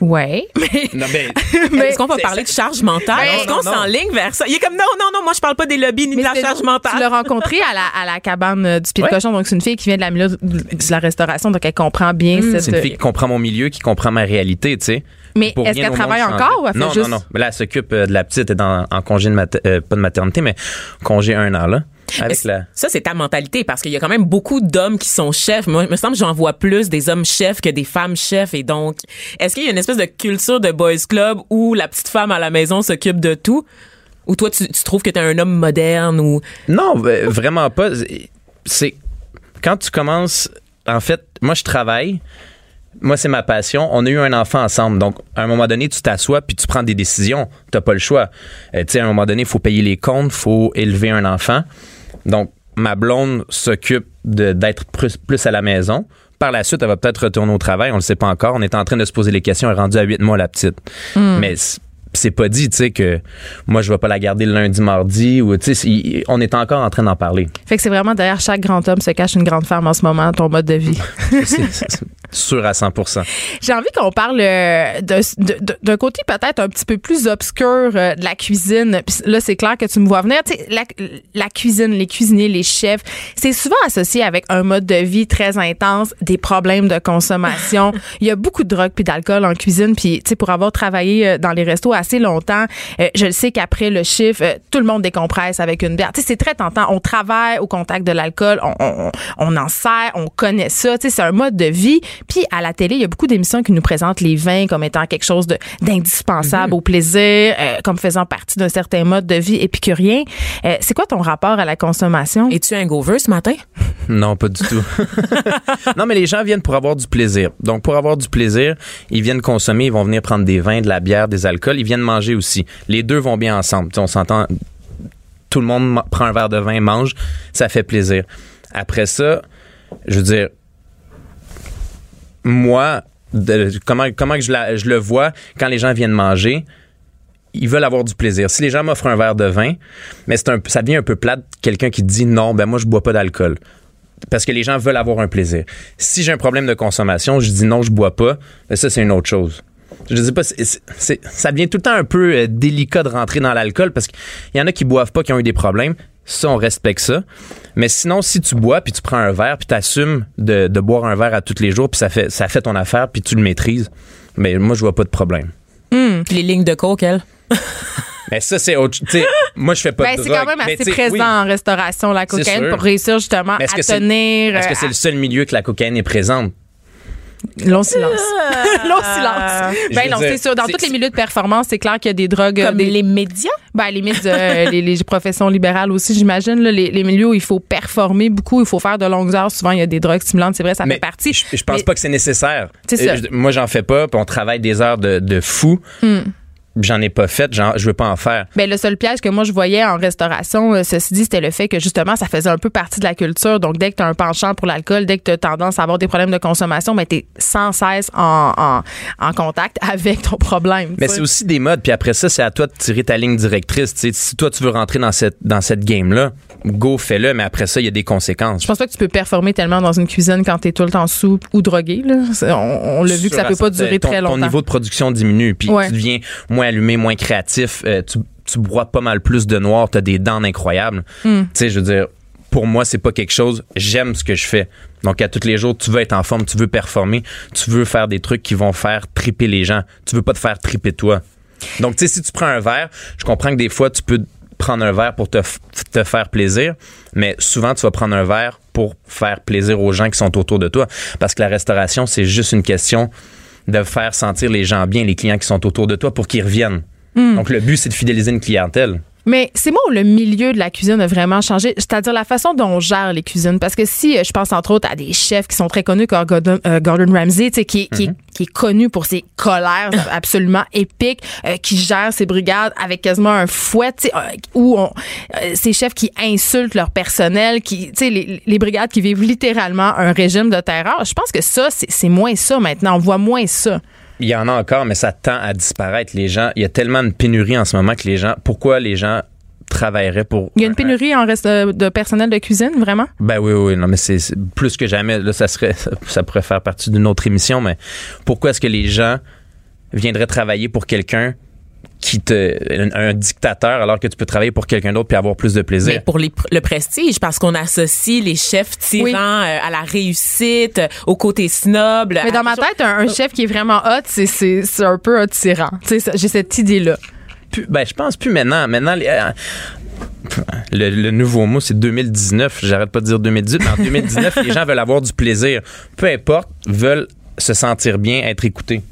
Ouais. Mais, Non, ben, mais- Est-ce qu'on va parler de charge mentale? Ben, Est-ce qu'on non, non. s'enligne vers ça? Il est comme, non, non, non, moi, je parle pas des lobbies ni de la charge Tu mentale. l'as rencontré à la, à la cabane euh, du pied de cochon. Donc, c'est une fille qui vient de la milieu de la restauration. Donc, elle comprend bien cette. c'est une fille qui comprend mon milieu, qui comprend ma réalité, tu sais. Mais Pour est-ce qu'elle travaille encore ou elle fait non, juste. non, non. Mais là, elle s'occupe euh, de la petite, elle est en, en congé de mater- euh, pas de maternité, mais congé un an, là. Avec Mais la. Ça, c'est ta mentalité parce qu'il y a quand même beaucoup d'hommes qui sont chefs. Moi, il me semble que j'en vois plus des hommes chefs que des femmes chefs. Et donc, est-ce qu'il y a une espèce de culture de boys club où la petite femme à la maison s'occupe de tout? Ou toi, tu, tu trouves que t'es un homme moderne ou... Non, vraiment pas. C'est quand tu commences. En fait, moi, je travaille. Moi, c'est ma passion. On a eu un enfant ensemble. Donc, à un moment donné, tu t'assois puis tu prends des décisions. T'as pas le choix. Euh, tu sais, à un moment donné, il faut payer les comptes, faut élever un enfant. Donc, ma blonde s'occupe de- d'être plus, plus à la maison. Par la suite, elle va peut-être retourner au travail. On le sait pas encore. On est en train de se poser les questions. Elle est rendue à 8 mois, la petite. Mais c- c'est pas dit, tu sais, que moi, je vais pas la garder le lundi, mardi. Ou, tu sais, on est encore en train d'en parler. Fait que c'est vraiment derrière chaque grand homme se cache une grande femme en ce moment, ton mode de vie. Sûr à 100 J'ai envie qu'on parle euh, d'un côté peut-être un petit peu plus obscur euh, de la cuisine. Puis là, c'est clair que tu me vois venir. Tu sais, la, la cuisine, les cuisiniers, les chefs, c'est souvent associé avec un mode de vie très intense, des problèmes de consommation. Il y a beaucoup de drogue puis d'alcool en cuisine. Puis, tu sais, pour avoir travaillé euh, dans les restos assez longtemps, euh, je le sais qu'après le chiffre, tout le monde décompresse avec une bière. Tu sais, c'est très tentant. On travaille au contact de l'alcool, on, on, on en sert, on connaît ça. Tu sais, c'est un mode de vie. Puis à la télé, il y a beaucoup d'émissions qui nous présentent les vins comme étant quelque chose d'indispensable au plaisir, euh, comme faisant partie d'un certain mode de vie épicurien. Euh, c'est quoi ton rapport à la consommation? Es-tu un gover ce matin? Non, pas du tout. non, mais les gens viennent pour avoir du plaisir. Donc, pour avoir du plaisir, ils viennent consommer, ils vont venir prendre des vins, de la bière, des alcools, ils viennent manger aussi. Les deux vont bien ensemble. On s'entend, tout le monde prend un verre de vin, mange, ça fait plaisir. Après ça, je veux dire, moi, comment, je, le vois quand les gens viennent manger, ils veulent avoir du plaisir. Si les gens m'offrent un verre de vin, mais ça devient un peu plate, quelqu'un qui dit non, ben moi je bois pas d'alcool. Parce que les gens veulent avoir un plaisir. Si j'ai un problème de consommation, je dis non, je bois pas, ben ça c'est une autre chose. Je dis pas, ça devient tout le temps un peu euh, délicat de rentrer dans l'alcool parce qu'il y en a qui boivent pas, qui ont eu des problèmes. Ça, on respecte ça. Mais sinon, si tu bois, puis tu prends un verre, puis tu assumes de, de boire un verre à tous les jours, puis ça fait, ça fait ton affaire, puis tu le maîtrises, mais moi, je vois pas de problème. Puis les lignes de coke, elle? Mais ça, c'est autre. tu sais, Moi, je fais pas Ben, de c'est quand même assez présent oui. en restauration, la cocaïne, pour réussir justement à tenir. Est-ce que c'est euh, le seul milieu que la cocaïne est présente? Long silence. Long silence. Ben non, c'est sûr. Dans tous les milieux de performance, c'est clair qu'il y a des drogues. Comme des, les médias? Ben, les mythes, euh, les, les professions libérales aussi, j'imagine. Les, les milieux où il faut performer beaucoup, il faut faire de longues heures. Souvent, il y a des drogues stimulantes. C'est vrai, ça Mais fait partie. Je, je pense Mais- pas que c'est nécessaire. C'est ça. Euh, je- Moi, j'en fais pas, puis on travaille des heures de, de fou. Hmm. J'en ai pas fait, je veux pas en faire. Ben, le seul piège que moi je voyais en restauration, euh, ceci dit, c'était le fait que justement, ça faisait un peu partie de la culture. Donc, dès que tu as un penchant pour l'alcool, dès que tu as tendance à avoir des problèmes de consommation, ben, tu es sans cesse en, en, en contact avec ton problème. Mais c'est aussi des modes, puis après ça, c'est à toi de tirer ta ligne directrice. Si toi, tu veux rentrer dans cette, dans cette game-là, go, fais-le, mais après ça, il y a des conséquences. Je pense pas que tu peux performer tellement dans une cuisine quand tu es tout le temps sous ou drogué. Là. On, on l'a vu que ça peut pas durer ton, très longtemps. Ton niveau de production diminue, puis Ouais. tu deviens moins allumé, moins créatif. euh, tu, tu bois pas mal plus de noir, tu as des dents incroyables. Hmm. Tu sais, je veux dire, pour moi, c'est pas quelque chose. J'aime ce que je fais. Donc, à tous les jours, tu veux être en forme, tu veux performer, tu veux faire des trucs qui vont faire triper les gens. Tu veux pas te faire triper toi. Donc, tu sais, si tu prends un verre, je comprends que des fois, tu peux prendre un verre pour te faire plaisir, mais souvent, tu vas prendre un verre pour faire plaisir aux gens qui sont autour de toi. Parce que la restauration, c'est juste une question de faire sentir les gens bien, les clients qui sont autour de toi pour qu'ils reviennent. Donc, le but, c'est de fidéliser une clientèle. Mais c'est moi où le milieu de la cuisine a vraiment changé, c'est-à-dire la façon dont on gère les cuisines. Parce que si euh, je pense entre autres à des chefs qui sont très connus comme Gordon, euh, Gordon Ramsay, tu sais, qui, est- qui, est- qui est connu pour ses colères absolument épiques, euh, qui gère ses brigades avec quasiment un fouet, tu sais, où on, ces chefs qui insultent leur personnel, qui, tu sais, les, les brigades qui vivent littéralement un régime de terreur. Je pense que ça, c'est moins ça maintenant. On voit moins ça. Il y en a encore, mais ça tend à disparaître. Les gens, il y a tellement de pénurie en ce moment que les gens, pourquoi les gens travailleraient pour. Il y a une pénurie en reste de, de personnel de cuisine, vraiment? Ben oui, oui, non, mais c'est c'est plus que jamais. Là, ça serait, ça, ça pourrait faire partie d'une autre émission, mais pourquoi est-ce que les gens viendraient travailler pour quelqu'un qui te, un, un dictateur, alors que tu peux travailler pour quelqu'un d'autre puis avoir plus de plaisir? Mais pour les- le prestige, parce qu'on associe les chefs tirants Oui. euh, à la réussite, euh, au côté snob. Mais dans ma tête, un, un chef qui est vraiment hot, c'est- c'est c'est un peu un tyran. Tu sais, ça- j'ai cette idée-là. Plus- ben, je pense plus maintenant. Maintenant, les- euh, le, le nouveau mot, c'est 2019. J'arrête pas de dire 2018, mais en 2019, les gens veulent avoir du plaisir. Peu importe, veulent se sentir bien, être écoutés.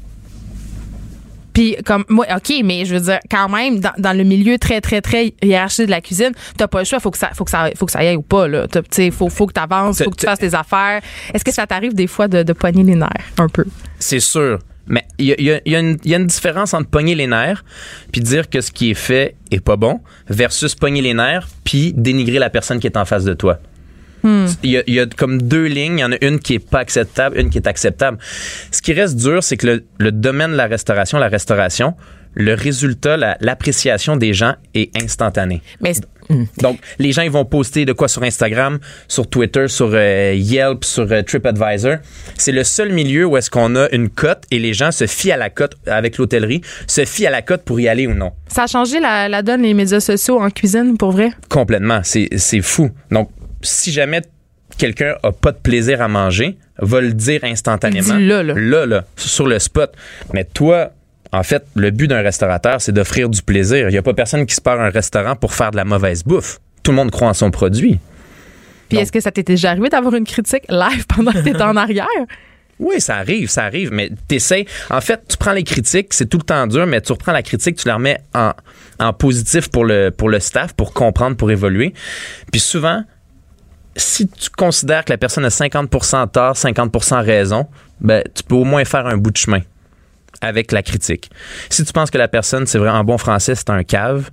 Puis comme moi, ok, mais je veux dire quand même dans, dans le milieu très très très hiérarchique de la cuisine, t'as pas le choix, faut que ça, faut que ça, faut que ça y aille ou pas là. Tu faut, faut que t'avances, faut que tu fasses tes affaires. Est-ce que ça t'arrive des fois de, de pogner les nerfs un peu? C'est sûr. Mais il y a, y a- y a une différence entre pogner les nerfs puis dire que ce qui est fait est pas bon versus pogner les nerfs puis dénigrer la personne qui est en face de toi. Il, y a, il y a comme deux lignes. Il y en a une qui est pas acceptable, une qui est acceptable. Ce qui reste dur, c'est que le, le domaine de la restauration, la restauration, le résultat, la- l'appréciation des gens est instantanée. Mais hum. Donc, les gens, ils vont poster de quoi sur Instagram, sur Twitter, sur euh, Yelp, sur euh, TripAdvisor. C'est le seul milieu où est-ce qu'on a une cote et les gens se fient à la cote avec l'hôtellerie, se fient à la cote pour y aller ou non. Ça a changé la, la donne, les médias sociaux en cuisine, pour vrai? Complètement. C'est c'est fou. Donc, si jamais quelqu'un a pas de plaisir à manger, va le dire instantanément. Là, là. Là, là, sur le spot. Mais toi, en fait, le but d'un restaurateur, c'est d'offrir du plaisir. Il n'y a pas personne qui se part un restaurant pour faire de la mauvaise bouffe. Tout le monde croit en son produit. Puis est-ce que ça t'était déjà arrivé d'avoir une critique live pendant que t'étais en arrière? Oui, ça arrive, ça arrive, mais t'essayes. En fait, tu prends les critiques, c'est tout le temps dur, mais tu reprends la critique, tu la remets en, en positif pour le, pour le staff, pour comprendre, pour évoluer. Puis souvent, si tu considères que la personne a 50% tort, 50% raison, ben, tu peux au moins faire un bout de chemin avec la critique. Si tu penses que la personne, c'est vrai, en bon français, c'est un cave,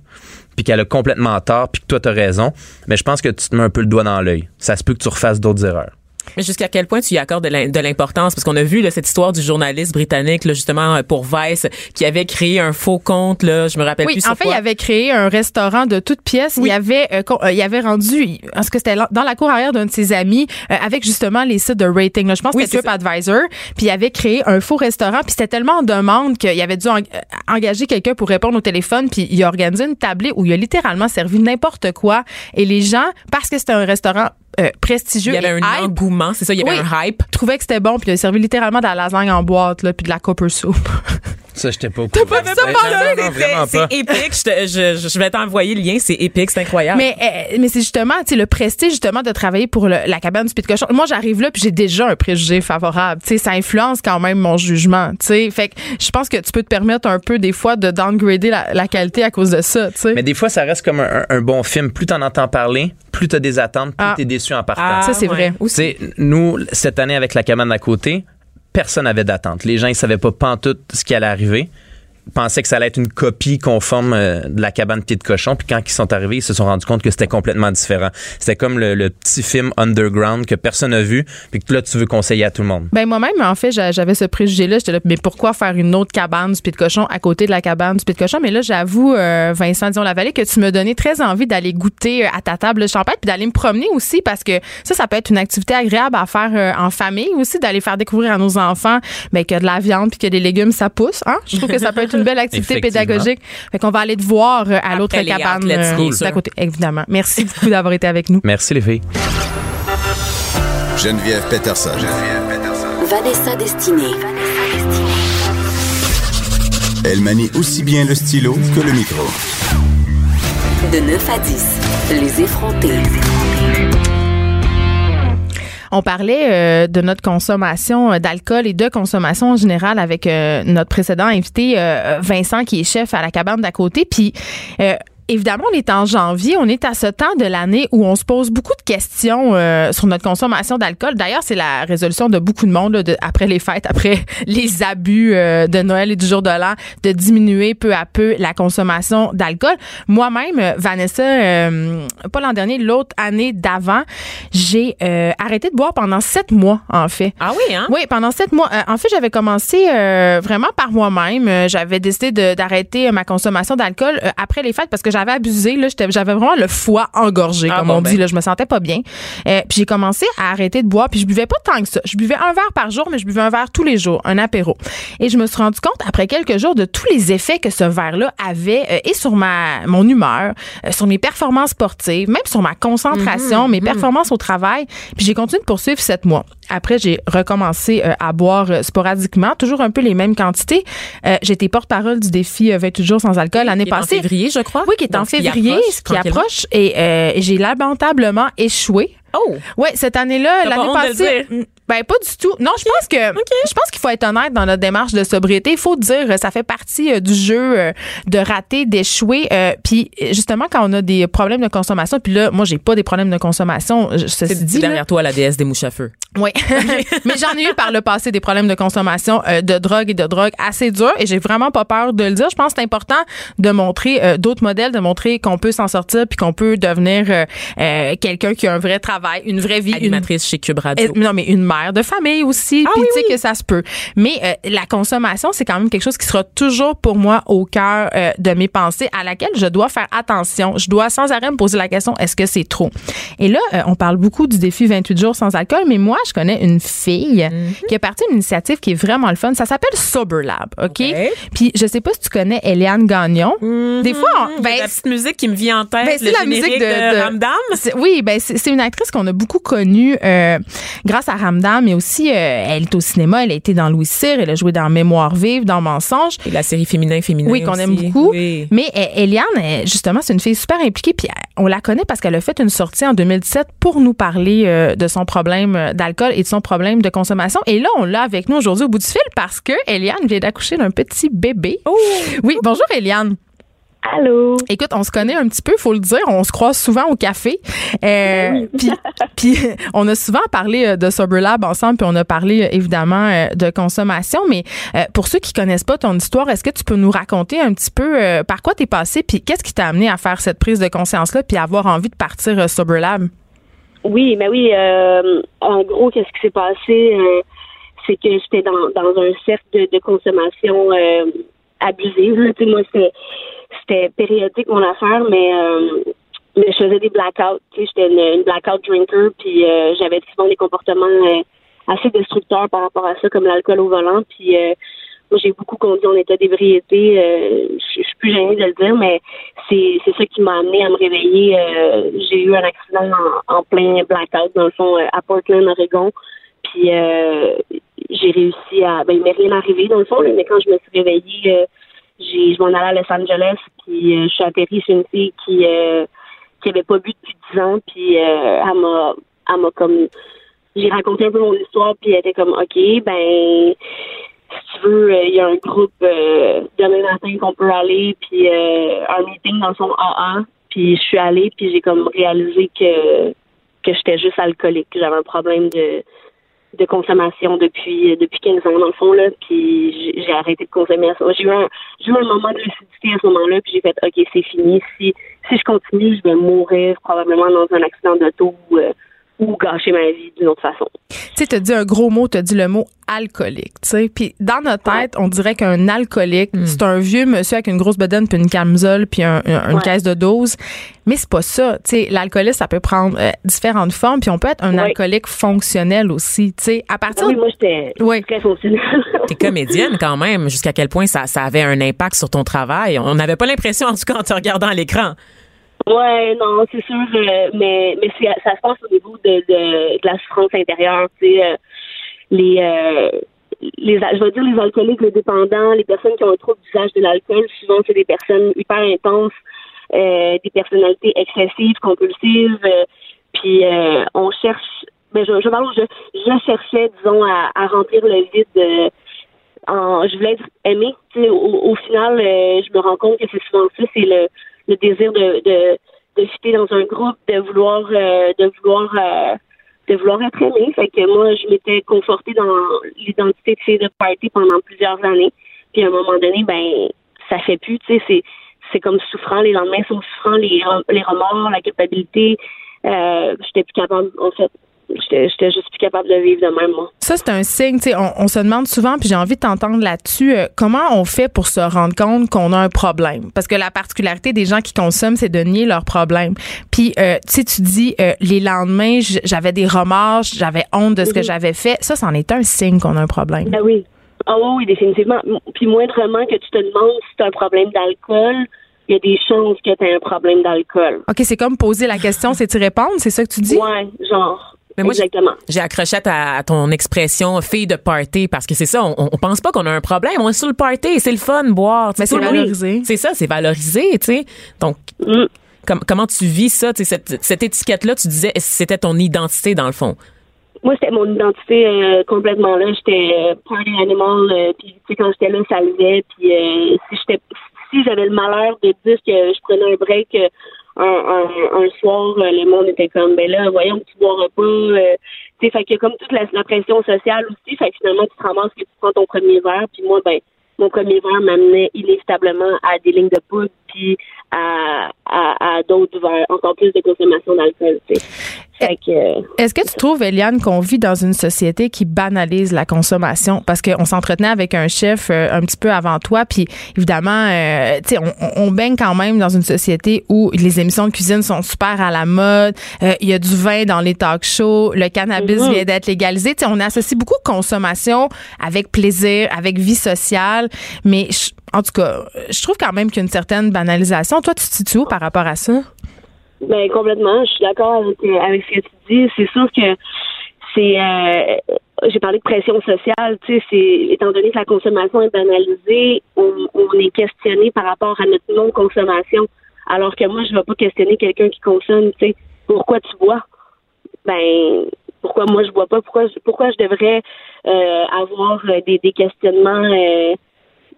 puis qu'elle a complètement tort, puis que toi, tu raison, mais je pense que tu te mets un peu le doigt dans l'œil. Ça se peut que tu refasses d'autres erreurs. Mais jusqu'à quel point tu y accordes de l'im- de l'importance? Parce qu'on a vu là, cette histoire du journaliste britannique, là, justement, euh, pour Vice, qui avait créé un faux compte, là, je me rappelle Oui, plus en sur fait, quoi. il avait créé un restaurant de toutes pièces. Il avait, euh, euh, il avait rendu, est-ce que c'était dans la cour arrière d'un de ses amis, euh, avec justement les sites de rating. là. Je pense que Oui, c'était. TripAdvisor. Puis il avait créé un faux restaurant. Puis c'était tellement en demande qu'il avait dû en- engager quelqu'un pour répondre au téléphone. Puis il a organisé une tablée où il a littéralement servi n'importe quoi. Et les gens, parce que c'était un restaurant euh, prestigieux, Il y avait et un hype, engouement, c'est ça, il y avait Oui. un hype. trouvaient que c'était bon. Puis il a servi littéralement de la lasagne en boîte, là, puis de la copper soup. Ça, j'étais pas au courant. pas vu ça non, C'est- vraiment pas. C'est épique. Je, te- je, je- je vais t'envoyer le lien. C'est épique. C'est incroyable. Mais, euh, mais c'est justement, tu sais, le prestige, justement, de travailler pour le- la cabane du Pit Cochon. Moi, j'arrive là, puis j'ai déjà un préjugé favorable. Tu sais, ça influence quand même mon jugement. Tu sais, fait que je pense que tu peux te permettre un peu, des fois, de downgrader la, la qualité à cause de ça, tu sais. Mais des fois, ça reste comme un, un bon film. Plus t'en entends parler, plus t'as des attentes, plus Ah. t'es déçu en partant. Ah, ça, c'est vrai. Tu Aussi. sais, nous, cette année, avec la cabane à côté, personne n'avait d'attente. Les gens, ils savaient pas pantoute ce qui allait arriver. Pensaient que ça allait être une copie conforme euh, de la cabane pied de cochon. Puis quand ils sont arrivés, ils se sont rendus compte que c'était complètement différent. C'était comme le, petit film underground que personne n'a vu, puis que là, tu veux conseiller à tout le monde. Ben moi-même, en fait, j'a- j'avais ce préjugé-là. J'étais là, mais pourquoi faire une autre cabane du Pied de Cochon à côté de la cabane du Pied de Cochon? Mais là, j'avoue, euh, Vincent Dion-Lavallée, que tu me donnais très envie d'aller goûter euh, à ta table de champagne puis d'aller me promener aussi parce que ça, ça peut être une activité agréable à faire euh, en famille aussi, d'aller faire découvrir à nos enfants ben, que de la viande puis que des légumes, ça pousse. Hein? Je trouve que ça peut être une belle activité pédagogique. Fait qu'on va aller te voir euh, à l'autre cabane outlets, euh, d'à côté. Évidemment. Merci beaucoup d'avoir été avec nous. Merci, les filles. Geneviève Peterson. Vanessa Destinée. Elle manie aussi bien le stylo que le micro. De 9 à 10, les effrontés. On parlait euh, de notre consommation euh, d'alcool et de consommation en général avec euh, notre précédent invité Vincent qui est chef à la cabane d'à côté. Évidemment, on est en janvier, on est à ce temps de l'année où on se pose beaucoup de questions euh, sur notre consommation d'alcool. D'ailleurs, c'est la résolution de beaucoup de monde là, de- après les fêtes, après les abus euh, de Noël et du jour de l'an, de diminuer peu à peu la consommation d'alcool. Moi-même, euh, Vanessa, euh, pas l'an dernier, l'autre année d'avant, j'ai euh, arrêté de boire pendant sept mois, en fait. Ah oui, hein? Oui, pendant sept mois. Euh, en fait, j'avais commencé euh, vraiment par moi-même. J'avais décidé d'arrêter ma consommation d'alcool après les fêtes parce que j'avais abusé. J'avais vraiment le foie engorgé, Ah comme bon, on ben. dit. Là, je me sentais pas bien. Euh, puis j'ai commencé à arrêter de boire. Puis je buvais pas tant que ça. Je buvais un verre par jour, mais je buvais un verre tous les jours, un apéro. Et je me suis rendu compte après quelques jours de tous les effets que ce verre-là avait euh, et sur ma mon humeur, euh, sur mes performances sportives, même sur ma concentration, mes performances au travail. Puis j'ai continué de poursuivre sept mois. Après, j'ai recommencé euh, à boire euh, sporadiquement, toujours un peu les mêmes quantités. Euh, J'étais porte-parole du défi euh, 28 jours sans alcool l'année est en passée. février, je crois. Oui, qui est en Donc, février, ce qui approche. Et euh, j'ai lamentablement échoué. Oh! Oui, cette année-là, l'année passée. Ben, pas du tout. Non, je pense que, je pense qu'il faut être honnête dans notre démarche de sobriété. Il faut dire, euh, ça fait partie euh, du jeu euh, de rater, d'échouer. euh, puis, justement, quand on a des problèmes de consommation, puis là, moi, j'ai pas des problèmes de consommation, je- ceci C'est là. derrière toi la déesse des mouches à feu. Oui. Mais j'en ai eu par le passé des problèmes de consommation euh, de drogue et de drogue assez durs et j'ai vraiment pas peur de le dire. Je pense que c'est important de montrer euh, d'autres modèles, de montrer qu'on peut s'en sortir puis qu'on peut devenir euh, euh, quelqu'un qui a un vrai travail, une vraie vie, une Animatrice chez Cube Radio. et- non, mais une mère de famille aussi, Ah puis oui, tu sais oui. que ça se peut. Mais euh, la consommation, c'est quand même quelque chose qui sera toujours pour moi au cœur euh, de mes pensées, à laquelle je dois faire attention. Je dois sans arrêt me poser la question est-ce que c'est trop? Et là, euh, on parle beaucoup du défi 28 jours sans alcool, mais moi, je connais une fille Mm-hmm. qui a parti d'une initiative qui est vraiment le fun. Ça s'appelle Sober Lab, ok? Puis je sais pas si tu connais Eliane Gagnon. Des fois, on- ben, la petite musique qui me vient en tête, ben, c'est le la musique de- de, de- Ramdam. Oui, ben c'est une actrice qu'on a beaucoup connue grâce à Ramdam, mais aussi euh, elle est au cinéma, elle a été dans Louis Cyr, elle a joué dans Mémoire vive, dans Mensonge. Et la série Féminin Féminin Oui, qu'on aime beaucoup. Oui. Mais euh, Eliane, euh, justement, c'est une fille super impliquée. Puis on la connaît parce qu'elle a fait une sortie en 2017 pour nous parler euh, de son problème d'alcool et de son problème de consommation. Et là, on l'a avec nous aujourd'hui au bout du fil parce que Eliane vient d'accoucher d'un petit bébé. Oh! Oui, bonjour Eliane. Allô? Écoute, on se connaît un petit peu, faut le dire. On se croise souvent au café. Euh, puis, puis, on a souvent parlé euh, de Sober Lab ensemble, puis on a parlé euh, évidemment euh, de consommation. Mais euh, pour ceux qui connaissent pas ton histoire, est-ce que tu peux nous raconter un petit peu euh, par quoi t'es passé, puis qu'est-ce qui t'a amené à faire cette prise de conscience-là, puis à avoir envie de partir Sober Lab? Oui, mais oui, euh, en gros, qu'est-ce qui s'est passé? euh, c'est que j'étais dans, dans un cercle de, de consommation euh, abusive. là. Tu sais, moi, c'était, c'était périodique, mon affaire, mais, euh, mais je faisais des blackouts. J'étais une, blackout drinker, puis euh, j'avais souvent des comportements euh, assez destructeurs par rapport à ça, comme l'alcool au volant. Puis euh, moi, j'ai beaucoup conduit en état d'ébriété. Euh, je suis plus gênée de le dire, mais c'est ça qui m'a amené à me réveiller. Euh, j'ai eu un accident en, plein blackout, dans le fond, à Portland, Oregon. Puis j'ai réussi à. Ben, il m'est rien arrivé, dans le fond, mais quand je me suis réveillée, je m'en allais à Los Angeles, puis euh, je suis atterrie chez une fille qui euh, qui avait pas bu depuis 10 ans, puis euh, elle m'a elle m'a comme j'ai raconté un peu mon histoire, puis elle était comme OK, ben si tu veux, euh, il y a un groupe euh, demain matin qu'on peut aller, puis euh, un meeting dans son AA, puis je suis allée, puis j'ai comme réalisé que que j'étais juste alcoolique, que j'avais un problème de de consommation depuis depuis 15 ans dans le fond là. Puis j'ai- arrêté de consommer à ça j'ai eu un j'ai eu un moment de lucidité à ce moment-là puis j'ai fait ok c'est fini. Si si je continue je vais mourir probablement dans un accident d'auto euh, ou gâcher ma vie d'une autre façon Tu sais, t'as dit un gros mot, t'as dit le mot alcoolique, tu sais. Puis dans notre tête, on dirait qu'un alcoolique, c'est un vieux monsieur avec une grosse bedaine puis une camisole puis un- un- une Ouais. caisse de dose. Mais c'est pas ça. Tu sais, l'alcoolisme, ça peut prendre euh, différentes formes puis on peut être un Ouais. alcoolique fonctionnel aussi, tu sais. À Ah partir oui moi j'étais Ouais. très fonctionnelle T'es comédienne quand même, jusqu'à quel point ça, ça avait un impact sur ton travail? On n'avait pas l'impression, en tout cas, en te regardant à l'écran. Ouais, non, c'est sûr, euh, mais mais ça se passe au niveau de, de, de la souffrance intérieure, tu sais, euh, les euh, les je vais dire les alcooliques, les dépendants, les personnes qui ont un trouble d'usage de l'alcool, souvent c'est des personnes hyper intenses, euh, des personnalités excessives, compulsives, euh, puis euh, on cherche, ben je je parle, je, je cherchais, disons, à, à remplir le vide. en, je voulais être aimée. Au, au final, je me rends compte que c'est souvent ça, c'est le, le désir de, de, de fitter dans un groupe, de vouloir euh, de vouloir euh, de vouloir être aimé. Fait que moi, je m'étais confortée dans l'identité de fille de party pendant plusieurs années. Puis à un moment donné, ben ça fait plus, tu sais, c'est c'est comme souffrant, les lendemains sont souffrants, les, les remords, la culpabilité. Euh, j'étais plus capable, en fait. J'étais juste plus capable de vivre de même, moi. Ça, c'est un signe. tu sais, On, on se demande souvent, puis j'ai envie de t'entendre là-dessus, euh, comment on fait pour se rendre compte qu'on a un problème? Parce que la particularité des gens qui consomment, c'est de nier leur problème. Puis, euh, tu sais, tu dis, euh, les lendemains, j'avais des remords, j'avais honte de ce que Mhm. j'avais fait. Ça, c'en est un signe qu'on a un problème. Ben oui. Ah oui, oui, définitivement. Puis moindrement que tu te demandes si tu as un problème d'alcool, il y a des chances que tu aies un problème d'alcool. OK, c'est comme poser la question, c'est y répondre, c'est ça que tu dis? Ouais, genre. Mais moi, exactement. J'ai accroché à, ta- à ton expression fille de party parce que c'est ça, on, on pense pas qu'on a un problème, on est sur le party, c'est le fun boire. Mais c'est valorisé. C'est ça, c'est valorisé, tu sais. Donc Mm. com- comment tu vis ça, tu sais, cette, cette étiquette là, tu disais c'était ton identité dans le fond? Moi, c'était mon identité euh, complètement là. J'étais euh, party animal. euh, puis, tu sais, quand j'étais là, ça levait. Puis, si j'étais, si j'avais le malheur de dire que je prenais un break un, un, un soir, euh, le monde était comme, ben là, voyons, tu boiras pas. euh, tu fait que comme toute la, la pression sociale aussi, fait que finalement, tu te ramasses que tu prends ton premier verre. Puis moi, ben, mon premier verre m'amenait inévitablement à des lignes de poudre, puis à, à, à d'autres vers encore plus de consommation d'alcool. euh, Est-ce que tu trouves, Eliane, qu'on vit dans une société qui banalise la consommation? Parce qu'on s'entretenait avec un chef euh, un petit peu avant toi, puis évidemment, euh, tu sais, on, on baigne quand même dans une société où les émissions de cuisine sont super à la mode, euh, il y a du vin dans les talk shows, le cannabis Mhm. vient d'être légalisé. Tu sais, on associe beaucoup consommation avec plaisir, avec vie sociale, mais je- en tout cas, je trouve quand même qu'il y a une certaine banalisation. Toi, tu te situes où par rapport à ça? Ben complètement, je suis d'accord avec, euh, avec ce que tu dis. C'est sûr que c'est euh, j'ai parlé de pression sociale, tu sais, étant donné que la consommation est banalisée, on, est questionné par rapport à notre non-consommation. Alors que moi, je ne vais pas questionner quelqu'un qui consomme, tu sais, pourquoi tu bois? Ben pourquoi moi je bois pas? Pourquoi pourquoi je devrais euh, avoir des, des questionnements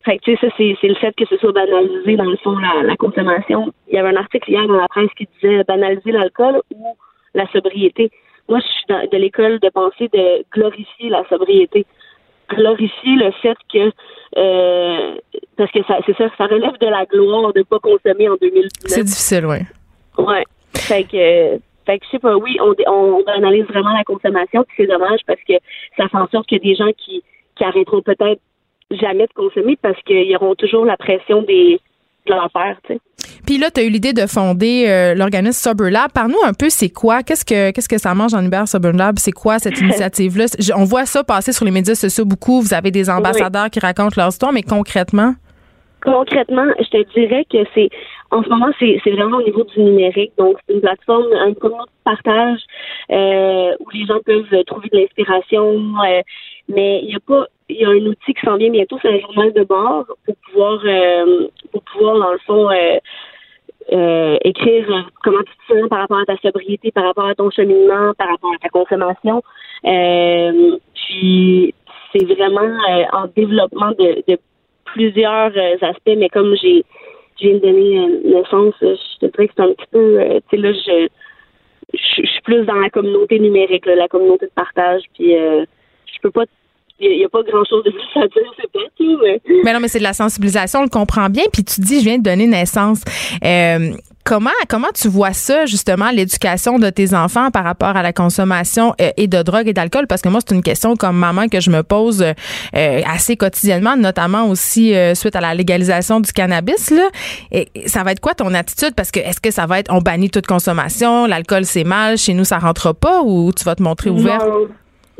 fait que, tu sais, ça, c'est, c'est le fait que ce soit banalisé, dans le fond, la, la consommation. Il y avait un article hier dans la presse qui disait banaliser l'alcool ou la sobriété. Moi, je suis dans- de l'école de pensée de glorifier la sobriété. Glorifier le fait que, euh, parce que ça, c'est ça, ça relève de la gloire de pas consommer en 2019. C'est difficile, oui. Ouais. Fait que, fait que je sais pas, oui, on, on, on analyse vraiment la consommation, puis c'est dommage parce que ça fait en sorte qu'il y a des gens qui, qui arrêteront peut-être jamais de consommer parce qu'ils auront toujours la pression des de leur père, tu sais. Puis là, tu as eu l'idée de fonder euh, l'organisme Sober Lab. Parle-nous un peu, c'est quoi? Qu'est-ce que qu'est-ce que ça mange en Uber Sober Lab? C'est quoi cette initiative-là? On voit ça passer sur les médias sociaux beaucoup. Vous avez des ambassadeurs qui racontent leur histoire, mais concrètement? Concrètement, je te dirais que c'est en ce moment c'est c'est vraiment au niveau du numérique. Donc c'est une plateforme, un communauté de partage euh, où les gens peuvent trouver de l'inspiration. euh, mais il y a pas il y a un outil qui s'en vient bientôt, c'est un journal de bord pour pouvoir euh, pour pouvoir dans le fond euh, euh, écrire euh, comment tu te sens par rapport à ta sobriété, par rapport à ton cheminement, par rapport à ta consommation. Euh, puis c'est vraiment euh, en développement de, de plusieurs aspects, mais comme j'ai je viens de donner naissance, je te dirais que c'est un petit peu tu sais là je je suis plus dans la communauté numérique, là, la communauté de partage, puis je peux pas il n'y a, pas grand chose de plus à dire, c'est pas tout, mais Mais non, mais c'est de la sensibilisation, on le comprend bien. Puis tu dis, je viens de donner naissance. Euh, comment comment tu vois ça, justement, l'éducation de tes enfants par rapport à la consommation euh, et de drogue et d'alcool? Parce que moi, c'est une question comme maman que je me pose euh, assez quotidiennement, notamment aussi euh, suite à la légalisation du cannabis. Là. Et, et ça va être quoi ton attitude? Parce que est-ce que ça va être on bannit toute consommation, l'alcool c'est mal, chez nous ça rentre pas ou tu vas te montrer ouvert? Non.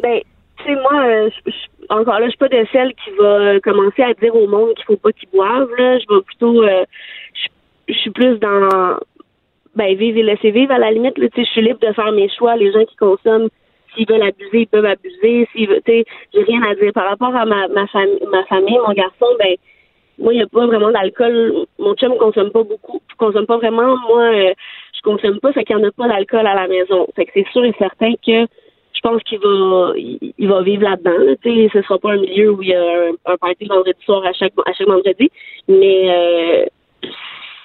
Ben, tu sais, moi, euh, je- je- encore là, je suis pas de celle qui va euh, commencer à dire au monde qu'il faut pas qu'ils boivent. Là. Je vais plutôt, euh, je, suis plus dans, ben, vivre et laisser vivre à la limite. Là, tu sais, je suis libre de faire mes choix. Les gens qui consomment, s'ils veulent abuser, ils peuvent abuser. S'ils veulent, tu sais, j'ai rien à dire par rapport à ma ma, fami- ma famille, mon garçon. Ben, moi, il n'y a pas vraiment d'alcool. Mon chum consomme pas beaucoup. Consomme pas vraiment. Moi, euh, je consomme pas, fait qu'il n'y en a pas d'alcool à la maison. Fait que c'est sûr et certain que je pense qu'il va il, va vivre là-dedans. Là, tu ce sera pas un milieu où il y a un, un party vendredi soir à chaque à chaque vendredi. Mais euh,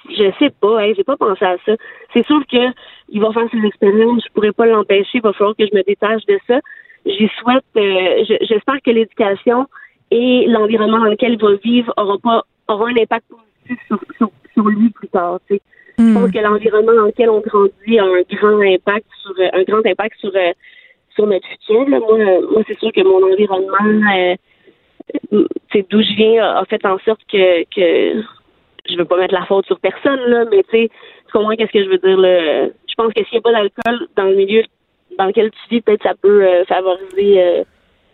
je sais pas, hein, j'ai pas pensé à ça. C'est sûr que il va faire ses expériences, je pourrais pas l'empêcher, il va falloir que je me détache de ça. J'y souhaite euh, je- j'espère que l'éducation et l'environnement dans lequel il va vivre aura pas aura un impact positif sur, sur, sur lui plus tard. tu sais. Je pense que l'environnement dans lequel on grandit a un grand impact sur euh, un grand impact sur euh, sur notre futur. Là. Moi, moi c'est sûr que mon environnement, euh, c'est d'où je viens, a a fait en sorte que que je veux pas mettre la faute sur personne là, mais tu sais, tu comprends qu'est-ce que je veux dire là. Je pense que s'il n'y a pas d'alcool dans le milieu dans lequel tu vis, peut-être ça peut euh, favoriser euh,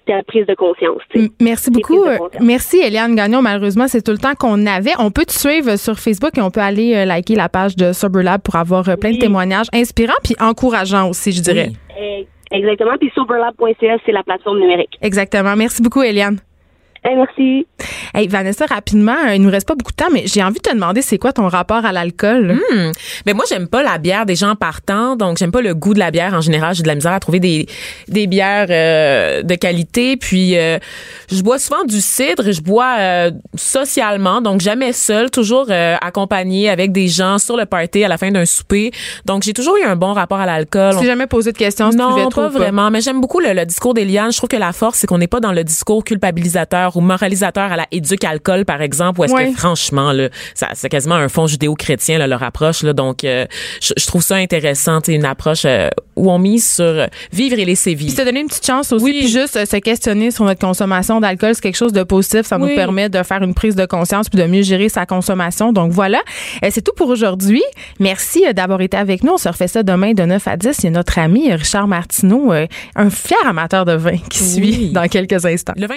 ta prise de conscience. Merci beaucoup. Merci, Eliane Gagnon. Malheureusement, c'est tout le temps qu'on avait. On peut te suivre sur Facebook et on peut aller euh, liker la page de Sober Lab pour avoir plein de témoignages inspirants puis encourageants aussi, je dirais. Oui. Exactement. Puis soberlab.ca, c'est la plateforme numérique. Exactement. Merci beaucoup, Eliane. Eh, merci. Hey, Vanessa, rapidement, euh, il nous reste pas beaucoup de temps, mais j'ai envie de te demander c'est quoi ton rapport à l'alcool? Hmm. Mais moi, j'aime pas la bière des gens partants, donc j'aime pas le goût de la bière en général. J'ai de la misère à trouver des, des bières euh, de qualité. Puis, euh, je bois souvent du cidre. Je bois euh, socialement, donc jamais seul, toujours euh, accompagné avec des gens sur le party à la fin d'un souper. Donc, j'ai toujours eu un bon rapport à l'alcool. Tu t'es jamais posé de questions si tu Non, trop pas pas? vraiment. Mais j'aime beaucoup le, le discours d'Eliane. Je trouve que la force, c'est qu'on n'est pas dans le discours culpabilisateur ou moralisateur à la éduque alcool, par exemple, ou est-ce Ouais. que franchement, là, ça, c'est quasiment un fond judéo-chrétien, là, leur approche. Là, donc, euh, je, je trouve ça intéressant, une approche euh, où on mise sur euh, vivre et laisser Puis vivre. se donner une petite chance aussi, Oui. puis juste euh, se questionner sur notre consommation d'alcool, c'est quelque chose de positif. Ça nous permet de faire une prise de conscience puis de mieux gérer sa consommation. Donc voilà, c'est tout pour aujourd'hui. Merci d'avoir été avec nous. On se refait ça demain de 9 à 10. Il y a notre ami Richard Martineau, un fier amateur de vin qui Oui. suit dans quelques instants. Le vin,